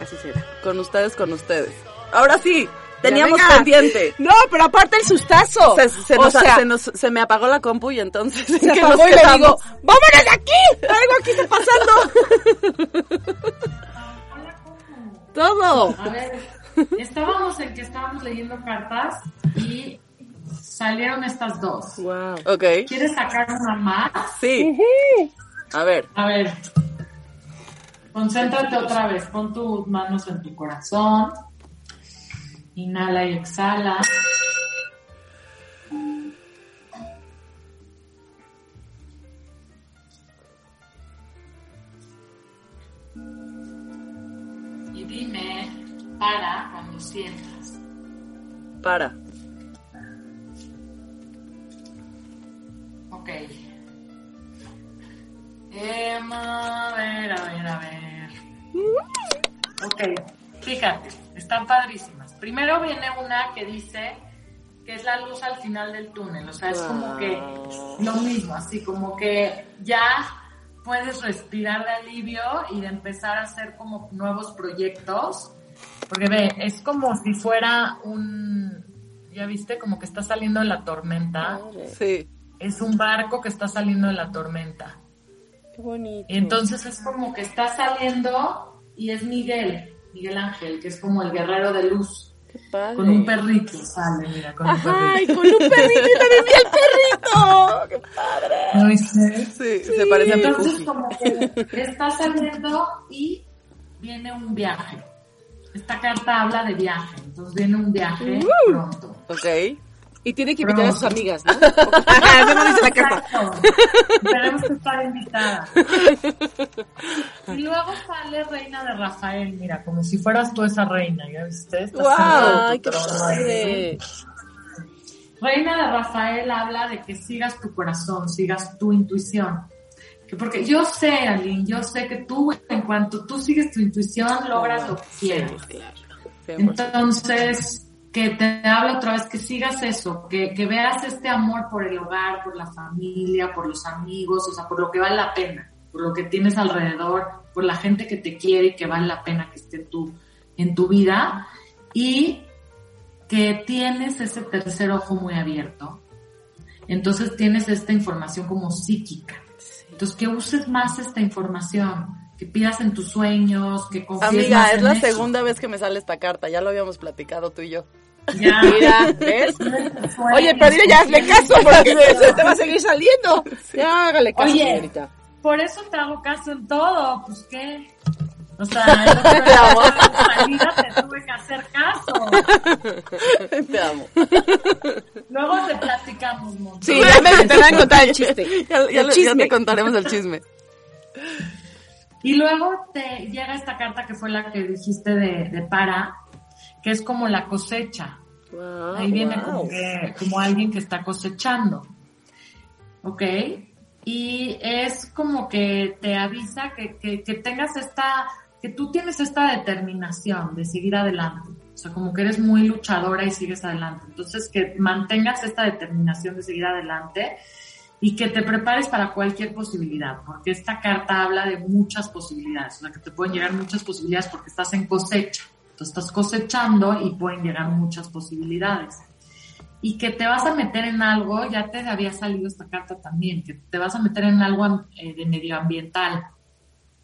Así será. Con ustedes, con ustedes. Ahora sí, Teníamos pendiente. No, pero aparte el sustazo. Se, nos, sea, se, nos- se me apagó la compu y entonces se ¿qué apagó nos y le digo, ¡vámonos de aquí! Algo aquí está pasando. Todo. A ver, estábamos en que estábamos leyendo cartas y salieron estas dos. Wow. Ok, ¿Quieres sacar una más? sí. A ver, A ver, concéntrate otra vez, pon tus manos en tu corazón, inhala y exhala. Y dime para cuando sientas. para. Ok. Em, a ver, a ver, a ver. Ok, fíjate, están padrísimas. Primero viene una que dice que es la luz al final del túnel, o sea, es como que lo mismo, así como que ya puedes respirar de alivio y de empezar a hacer como nuevos proyectos, porque ve, es como si fuera un, ya viste, como que está saliendo de la tormenta. Sí. Es un barco que está saliendo de la tormenta. Qué bonito. Y entonces es como que está saliendo y es Miguel, Miguel Ángel, que es como el guerrero de luz. Qué padre. Con un perrito sale, mira, con un Ay, perrito. con un perrito. Yo también vi el perrito. Qué padre. ¿No viste? Sí, se parece a mi Entonces cookie. como que está saliendo y viene un viaje. Esta carta habla de viaje, entonces viene un viaje Uh. pronto. Ok. Y tiene que invitar a sus amigas, ¿no? Eso no dice la carta. Exacto. Tenemos que estar invitadas. Y luego sale Reina de Rafael, mira, como si fueras tú esa reina, ¿ya viste? Estás Ay, qué padre. Reina de Rafael habla de que sigas tu corazón, sigas tu intuición. Que porque yo sé, Aline, yo sé que tú, en cuanto tú sigues tu intuición, logras lo que quieres. 100%. Entonces, que te habla otra vez, que sigas eso, que, que veas este amor por el hogar, por la familia, por los amigos, o sea, por lo que vale la pena, por lo que tienes alrededor, por la gente que te quiere y que vale la pena que esté tú en tu vida. Y que tienes ese tercer ojo muy abierto. Entonces tienes esta información como psíquica. Entonces que uses más esta información, que pidas en tus sueños, que confíes Amiga, más es en la eso. segunda vez que me sale esta carta, ya lo habíamos platicado tú y yo. Ya. Mira, ¿ves? Oye, pero dile ya hazle caso porque eso te va a seguir saliendo. Ya hágale caso, Oye. señorita. Por eso te hago caso en todo, pues qué. O sea, día de tu salida te tuve que hacer caso. Te amo. Luego te Sí, ya me te van a contar el chiste. Ya, ya El le- ya chisme. te contaremos el chisme. Y luego te llega esta carta que fue la que dijiste de, de para, que es como la cosecha. Wow, Ahí viene wow. como, que, como alguien que está cosechando. ¿Ok? Y es como que te avisa que, que, que tengas esta, que tú tienes esta determinación de seguir adelante. O sea, como que eres muy luchadora y sigues adelante. Entonces, que mantengas esta determinación de seguir adelante y que te prepares para cualquier posibilidad, porque esta carta habla de muchas posibilidades, o sea, que te pueden llegar muchas posibilidades porque estás en cosecha. Entonces estás cosechando y pueden llegar muchas posibilidades. Y que te vas a meter en algo, ya te había salido esta carta también, que te vas a meter en algo eh, de medioambiental.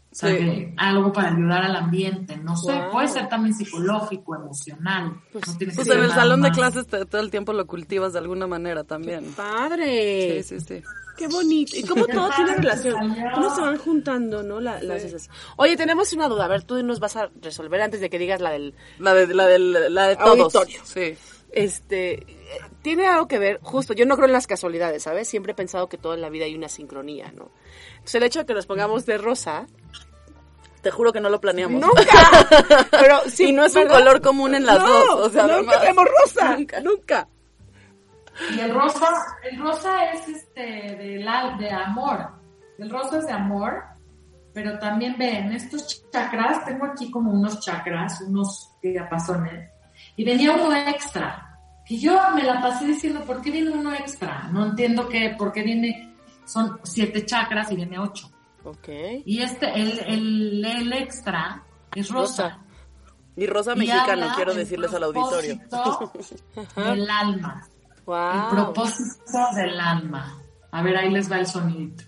O sea, Sí. que algo para ayudar al ambiente, no sé, Wow. puede ser también psicológico, emocional. no tiene que Pues en el salón de clases te- todo el tiempo lo cultivas de alguna manera también. Padre. Sí, sí, sí. Qué bonito. Y cómo todo tiene relación. ¿Cómo se van juntando, no? La- las esas. Oye, tenemos una duda. A ver, tú nos vas a resolver antes de que digas la del La de, la de, la de todos. Auditorio. Sí. Este, tiene algo que ver, justo, yo no creo en las casualidades, ¿sabes? Siempre he pensado que toda en la vida hay una sincronía, ¿no? Entonces el hecho de que nos pongamos de rosa, Te juro que no lo planeamos. nunca, pero sí, y no es un color común en las No, dos. O sea, nunca además- tenemos rosa, Nunca. nunca. Y el rosa, el rosa es este de, la, de amor. El rosa es de amor, pero también ven estos chakras, tengo aquí como unos chakras, unos diapasones, y venía uno extra. Y yo me la pasé diciendo, ¿por qué viene uno extra? No entiendo qué, por qué viene, son siete chakras y viene ocho. Ok. Y este, el, el, el extra es rosa. Rosa. Y rosa mexicano, quiero decirles al auditorio. del alma. El Wow. propósito del alma. A ver, ahí les va el sonidito.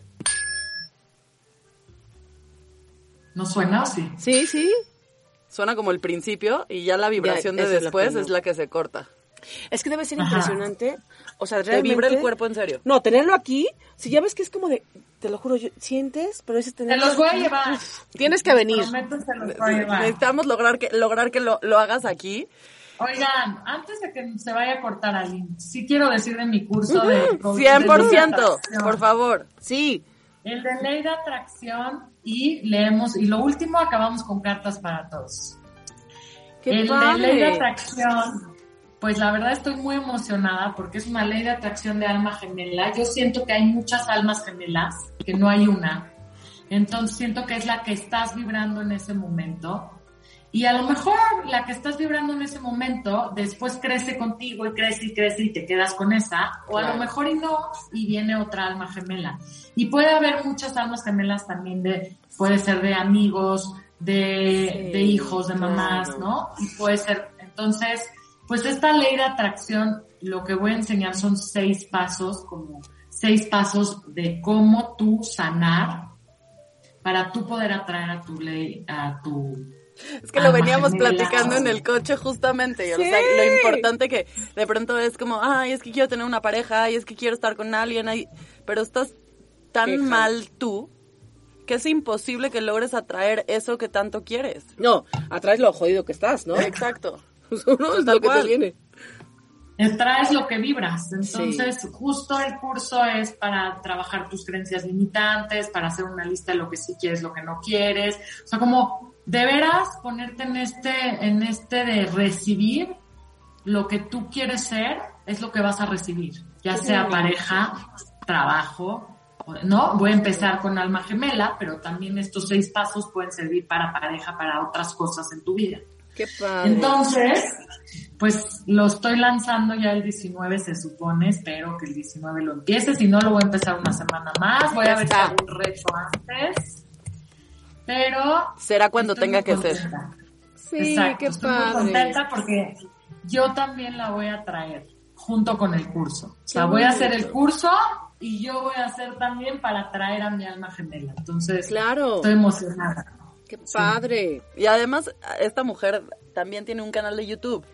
¿No suena o sí? Sí, sí. Suena como el principio y ya la vibración Ya, de esa es la después que es la que se corta. Es que debe ser Ajá. impresionante. O sea, Te realmente... vibra el cuerpo en serio. No, tenerlo aquí, si ya ves que es como de, te lo juro, yo- sientes, pero dices Te tenerlo los voy a llevar. Tienes que venir. Prometo se los voy a llevar. Necesitamos lograr que, lograr que lo, lo hagas aquí. Oigan, antes de que se vaya a cortar Aline, sí quiero decir de mi curso de... coach- de 100%, atracción. por favor. Sí. El de ley de atracción y leemos, y lo último acabamos con cartas para todos. Qué el padre. de ley de atracción, pues la verdad estoy muy emocionada porque es una ley de atracción de alma gemela. Yo siento que hay muchas almas gemelas, que no hay una. Entonces siento que es la que estás vibrando en ese momento. Y a lo mejor la que estás vibrando en ese momento después crece contigo y crece y crece y te quedas con esa. O a Claro. lo mejor y no, y viene otra alma gemela. Y puede haber muchas almas gemelas también de, puede ser de amigos, de, Sí, de hijos, de mamás, claro. ¿no? Y puede ser, entonces, pues esta ley de atracción, lo que voy a enseñar son seis pasos, como seis pasos de cómo tú sanar para tú poder atraer a tu ley, a tu Es que lo veníamos platicando en el coche justamente. y, o sea, lo importante que de pronto es como, ay, es que quiero tener una pareja, ay, es que quiero estar con alguien, ay, pero estás tan mal tú que es imposible que logres atraer eso que tanto quieres. No, atrás lo jodido que estás, ¿no? Exacto. no es Tal lo que te viene. traes lo que vibras. Entonces, justo el curso es para trabajar tus creencias limitantes, para hacer una lista de lo que sí quieres, lo que no quieres. O sea, como de veras ponerte en este, en este de recibir lo que tú quieres ser, es lo que vas a recibir. Ya sea pareja, trabajo, ¿no? Voy a empezar con alma gemela, pero también estos seis pasos pueden servir para pareja, para otras cosas en tu vida. Qué padre. Entonces, pues lo estoy lanzando ya el 19, se supone. Espero que el 19 lo empiece. Si no, lo voy a empezar una semana más. Voy Ya a ver si hago un reto antes. Pero. Será cuando tenga que ser. contenta. Sí, Exacto, qué estoy muy contenta porque yo también la voy a traer junto con el curso. O sea, Qué voy a hacer el curso y yo voy a hacer también para traer a mi alma gemela. Entonces, Claro. estoy emocionada. Qué padre. Y además, esta mujer también tiene un canal de YouTube.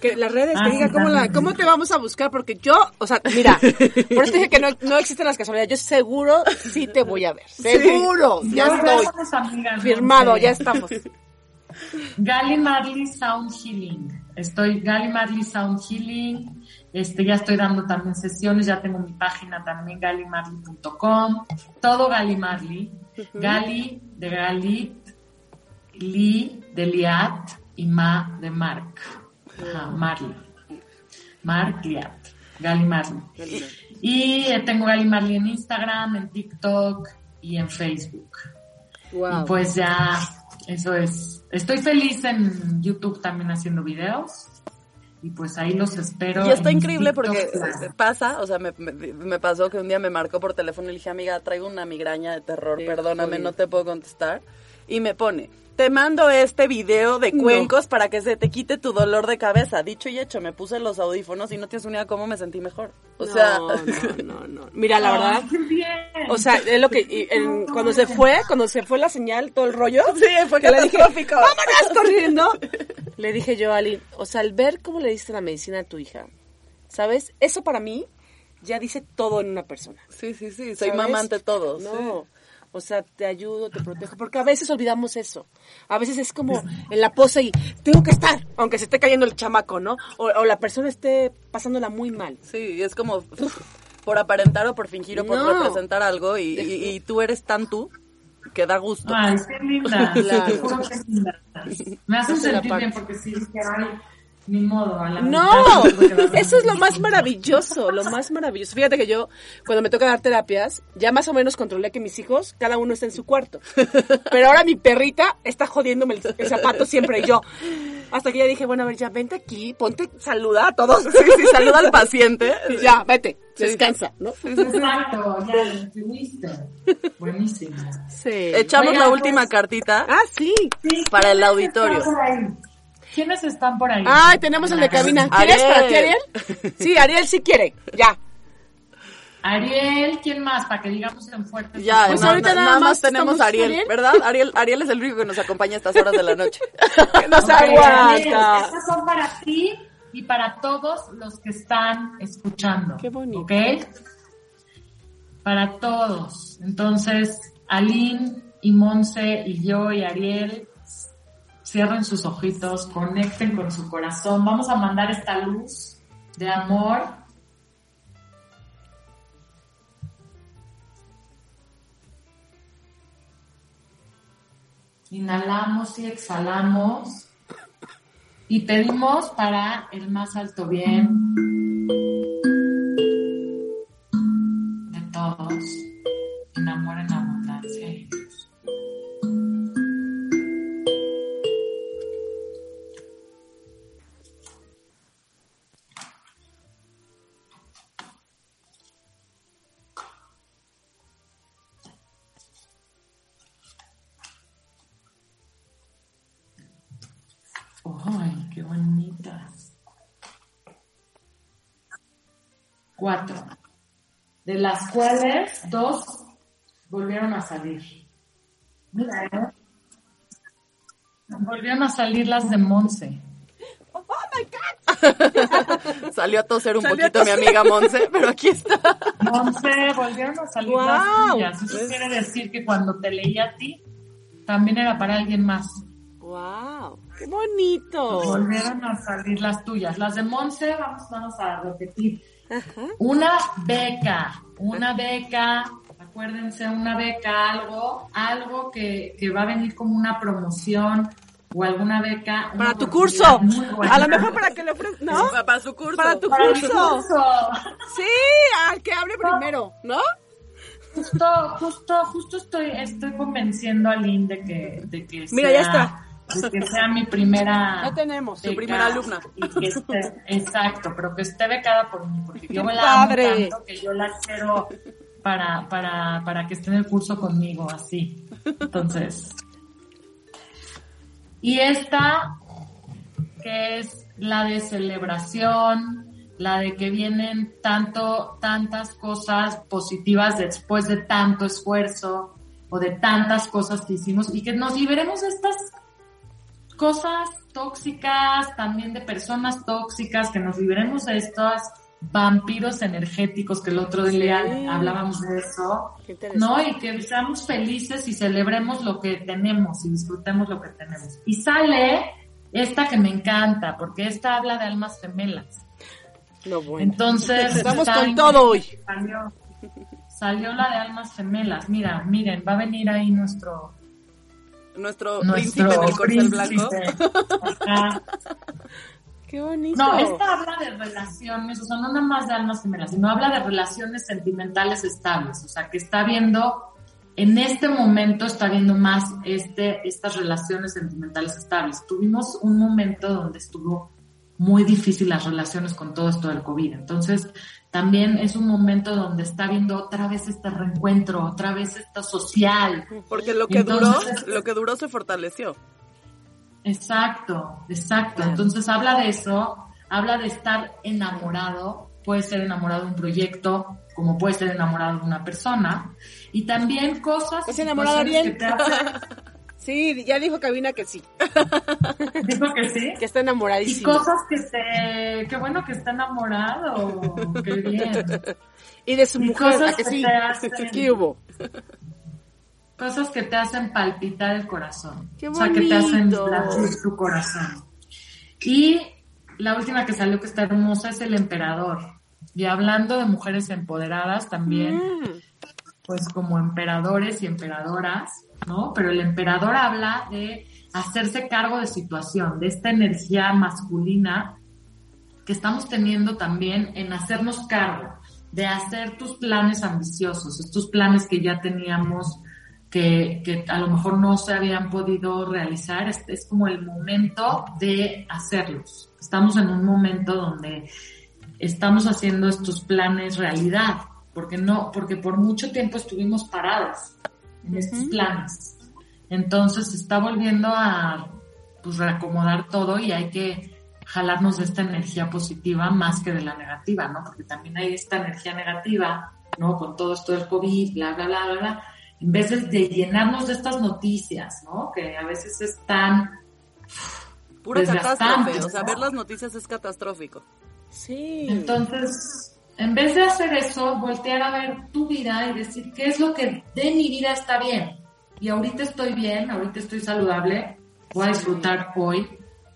Que las redes, Ah, que diga sí, cómo, la, cómo te vamos a buscar, porque yo, o sea, mira, por eso dije que no, no existen las casualidades. Yo seguro sí te voy a ver. Seguro. Ya Yo estoy. amigas, Firmado, ya estamos. Gali Marley Sound Healing. Estoy Gali Marley Sound Healing. Este, ya estoy dando también sesiones, ya tengo mi página también, galimarley.com. Todo Gali Marley. Gali de Galit, Li de Liat y Ma de Mark. Ajá, Marley. Mark Liat. Gali Marley. Y eh, tengo Gali Marley en Instagram, en TikTok y en Facebook. Wow. Y pues ya, eso es. Estoy feliz en YouTube también haciendo videos. Y pues ahí los espero. Y está increíble TikTok, porque claro. pasa, o sea, me, me- me pasó que un día me marcó por teléfono y le dije, amiga, traigo una migraña de terror, perdóname, no te puedo contestar. Y me pone, te mando este video de cuencos para que se te quite tu dolor de cabeza. Dicho y hecho, me puse los audífonos y no tienes una idea cómo me sentí mejor. O sea, no, no, no, no. Mira, la verdad, o sea, es lo que, y en- cuando se fue, cuando se fue la señal, todo el rollo. sí, fue que le dije, vámonos corriendo. Le dije yo a Ali, o sea, al ver cómo le diste la medicina a tu hija, ¿sabes? Eso para mí ya dice todo en una persona. Sí, sí, sí, soy ¿sabes? mamá ante todos. No. O sea, te ayudo, te protejo, porque a veces olvidamos eso. A veces es como en la pose y tengo que estar, aunque se esté cayendo el chamaco, ¿no? O, o la persona esté pasándola muy mal. Sí, es como por aparentar o por fingir o por No. representar algo y, y- y tú eres tan tú que da gusto. Ay, qué linda. Claro. Me hacen sentir bien parte. porque sí, que ay, ni modo. A la No, mitad eso es lo más maravilloso, lo más maravilloso. Fíjate que yo, cuando me toca dar terapias, ya más o menos controlé que mis hijos, cada uno está en su cuarto. Pero ahora mi perrita está jodiéndome el, el zapato siempre y yo. Hasta que ya dije, bueno, a ver, ya vente aquí, ponte, saluda a todos. Sí, sí, saluda al paciente. Y ya, vete, descansa, ¿no? Exacto, ya lo entendiste. Buenísimo. Sí. Echamos la pues- última cartita Ah, sí. Sí, para el ¿quién auditorio. ¿Quiénes están por ahí? Ay, tenemos el de cabina. ¿Quieres Ariel. para ti, Ariel? Sí, Ariel sí quiere. Ya. Ariel, ¿quién más? Para que digamos en fuerte. Ya, Pues na- ahorita na- nada más tenemos a Ariel, Ariel. ¿verdad? Ariel, Ariel es el único que nos acompaña a estas horas de la noche. Nos Ok, Ariel, aguanta. Estas son para ti y para todos los que están escuchando. Qué bonito. ¿Ok? Para todos. Entonces, Aline y Monse y yo y Ariel, cierren sus ojitos, conecten con su corazón. Vamos a mandar esta luz de amor. Inhalamos y exhalamos. Y pedimos para el más alto bien Cuatro, de las cuales dos volvieron a salir. Mira, ¿eh? Volvieron a salir las de Monse. Salió a toser un Salió a poquito mi toser. amiga Monse, pero aquí está. Monse, volvieron a salir las tuyas. Eso quiere decir que cuando te leí a ti, también era para alguien más. Wow. Qué bonito. Volvieron a salir las tuyas. Las de Monse, vamos, vamos a repetir. Una beca, una beca, acuérdense, una beca, algo, algo que, que va a venir como una promoción o alguna beca. Para tu curso. A lo mejor para que le ofrezcas. ¿No? Para, para su curso. Para tu Para curso. curso. Sí, al que hable primero, ¿no? Justo, justo, justo estoy, estoy convenciendo a Lynn de que, de que Mira, sea, ya está. Que sea mi primera Ya tenemos. Su primera alumna. y que esté- exacto, pero que esté becada por mí, porque yo Qué la padre. amo tanto que yo la quiero para, para, para que esté en el curso conmigo, así. Entonces. Y esta, que es la de celebración, la de que vienen tanto, tantas cosas positivas después de tanto esfuerzo o de tantas cosas que hicimos y que nos liberemos de estas cosas tóxicas, también de personas tóxicas, que nos liberemos de estos vampiros energéticos que el otro día Sí. hablábamos de eso. ¿no? Y que seamos felices y celebremos lo que tenemos y disfrutemos lo que tenemos. Y sale esta que me encanta, porque esta habla de almas gemelas. No, bueno. Entonces, Estamos con todo hoy. Salió, salió la de almas gemelas. Mira, miren, va a venir ahí nuestro Nuestro, nuestro príncipe del blanco. Ajá. Qué bonito. No, esta habla de relaciones, o sea, no nada más de almas gemelas, sino habla de relaciones sentimentales estables, o sea, que está viendo, en este momento está viendo más este, estas relaciones sentimentales estables. Tuvimos un momento donde estuvo muy difícil las relaciones con todo esto del COVID, entonces también es un momento donde está viendo otra vez este reencuentro, otra vez esto social, Porque lo que Entonces- duró, lo que duró se fortaleció. Exacto, exacto. Entonces habla de eso, habla de estar enamorado, puede ser enamorado de un proyecto, como puede ser enamorado de una persona, y también cosas... ¿Estás enamorado, que te hacen- Sí, ya dijo Cabina que sí. Dijo que sí. Que está Y enamoradísimo. cosas que te... Qué bueno que está enamorado, qué bien. Y de su y mujer, cosas ¿a que que sí? hacen- ¿Qué hubo? Cosas que te hacen palpitar el corazón. ¡Qué O sea, que te hacen bonito! latir tu corazón. Y la última que salió que está hermosa es el emperador. Y hablando de mujeres empoderadas también, Mm. pues como emperadores y emperadoras, ¿no? Pero el emperador habla de hacerse cargo de situación, de esta energía masculina que estamos teniendo también en hacernos cargo, de hacer tus planes ambiciosos, estos planes que ya teníamos que, que a lo mejor no se habían podido realizar, es, es como el momento de hacerlos. Estamos en un momento donde estamos haciendo estos planes realidad, porque no, porque por mucho tiempo estuvimos parados en estos planes. Entonces se está volviendo a, pues reacomodar todo y hay que jalarnos de esta energía positiva más que de la negativa, ¿no? Porque también hay esta energía negativa, ¿no? Con todo esto del COVID, bla, bla, bla, bla, bla. En vez de, llenarnos de estas noticias, ¿no? Que a veces están Pura desgastantes, catástrofe. O sea, ¿no? ver las noticias es catastrófico. Sí. Entonces, en vez de hacer eso, voltear a ver tu vida y decir qué es lo que de mi vida está bien. Y ahorita estoy bien, ahorita estoy saludable, voy a disfrutar hoy,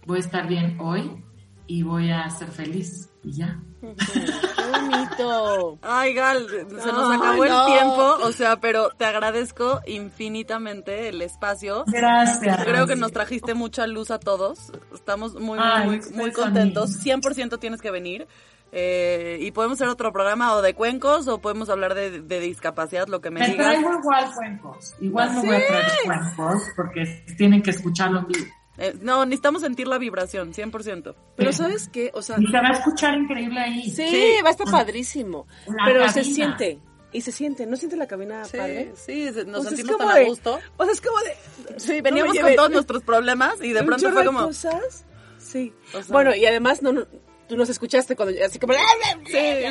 voy a estar bien hoy y voy a ser feliz. Y ya. Qué bonito. Ay, Gal, se nos acabó no. el tiempo, o sea, pero te agradezco infinitamente el espacio. Gracias. Creo que nos trajiste mucha luz a todos. Estamos muy, muy, Ay, muy, muy son contentos. niños. 100% tienes que venir. Eh, y podemos hacer otro programa o de cuencos o podemos hablar de, de discapacidad, lo que me Me digas. traigo igual cuencos. Igual me voy a traer cuencos porque tienen que escucharlo en vivo. Eh, no, necesitamos sentir la vibración, 100%. Pero ¿sabes qué? O sea, Y se va a escuchar increíble ahí. sí, va a estar padrísimo. La Pero se cabina. siente. Y se siente. ¿No siente la cabina Sí, padre? sí, se- nos O sea, sentimos tan a de- gusto. O sea, es como de... Sí, no veníamos me con todos nuestros problemas y de pronto fue como... cosas. Sí. O sea- bueno, y además no, no- tú nos escuchaste cuando así como... Sí,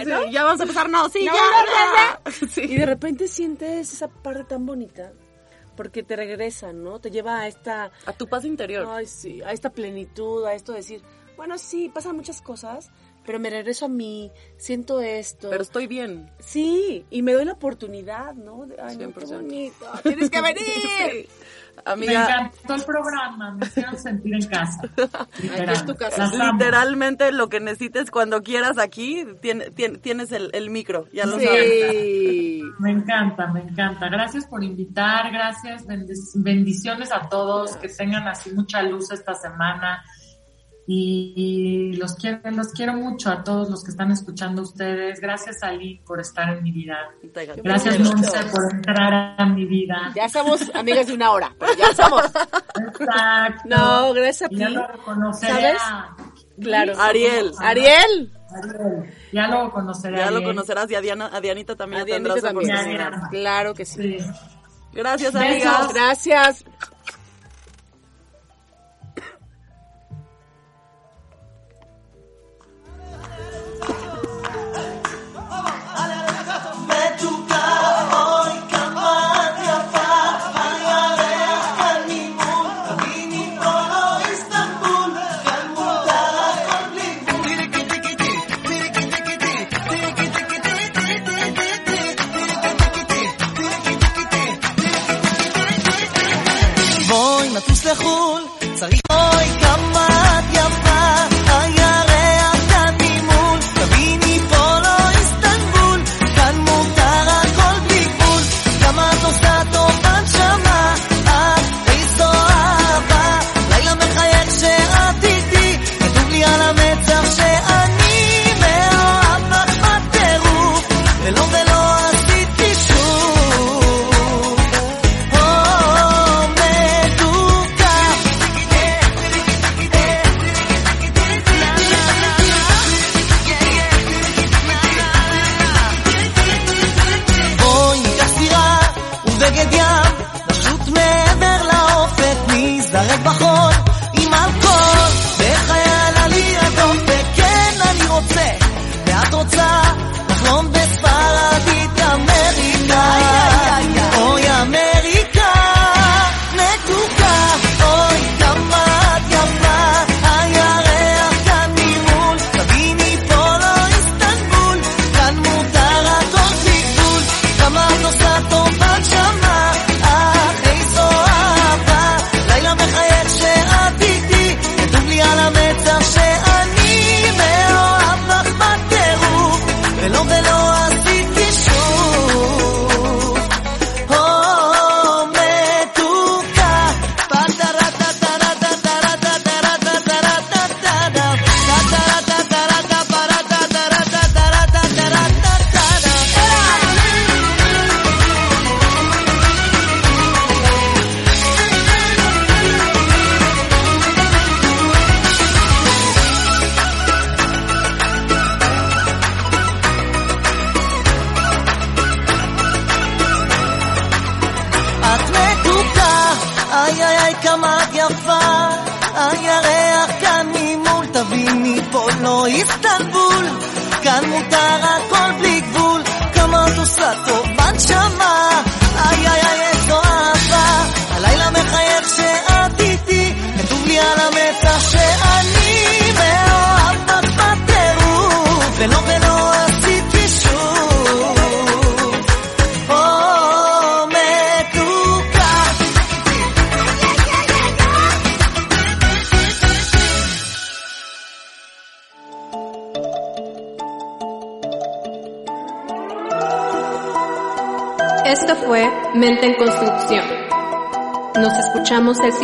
¿no? sí, ya vamos a empezar, no, sí, No, ya. no. Sí. Y de repente sientes esa parte tan bonita porque te regresa, ¿no? Te lleva a esta... A tu paz interior. Ay, sí, a esta plenitud, a esto de decir, bueno, sí, pasan muchas cosas, pero me regreso a mí, siento esto. Pero estoy bien. Sí, y me doy la oportunidad, ¿no? Ay, no, qué 100%. bonito. Tienes que venir. Sí. Me Amiga, encantó el programa, me hicieron sentir en casa. Literal. es tu casa. Las amo. literalmente lo que necesites cuando quieras aquí, tien- tien- tienes el, el micro, ya lo sabes. Sí. Me encanta, me encanta. Gracias por invitar, gracias, bendic- bendiciones a todos, que tengan así mucha luz esta semana. Y, los quiero, los quiero mucho a todos los que están escuchando ustedes. Gracias Ali por estar en mi vida. Gracias. Monse por entrar a mi vida. Ya somos amigas de una hora, pero ya somos. Exacto. No, gracias a Y ya ti. lo reconoceré ¿Sabes? a- Claro. Ariel. Ariel. Ariel. Ya lo conoceré. Ya lo conocerás y a, Diana, a Dianita también A Dianita también. Claro que sí. Sí. Gracias, amigas. Gracias. تخون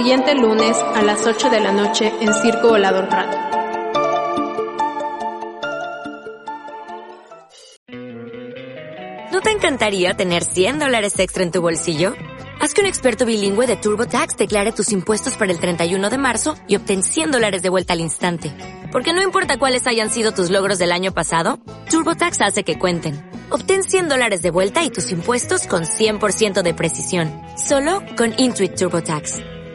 siguiente lunes a las 8 de la noche en Circo Volador Radio. ¿No te encantaría tener 100 dólares extra en tu bolsillo? Haz que un experto bilingüe de TurboTax declare tus impuestos para el 31 de marzo y obtén 100 dólares de vuelta al instante. Porque no importa cuáles hayan sido tus logros del año pasado, TurboTax hace que cuenten. Obtén 100 dólares de vuelta y tus impuestos con 100% de precisión. Solo con Intuit TurboTax.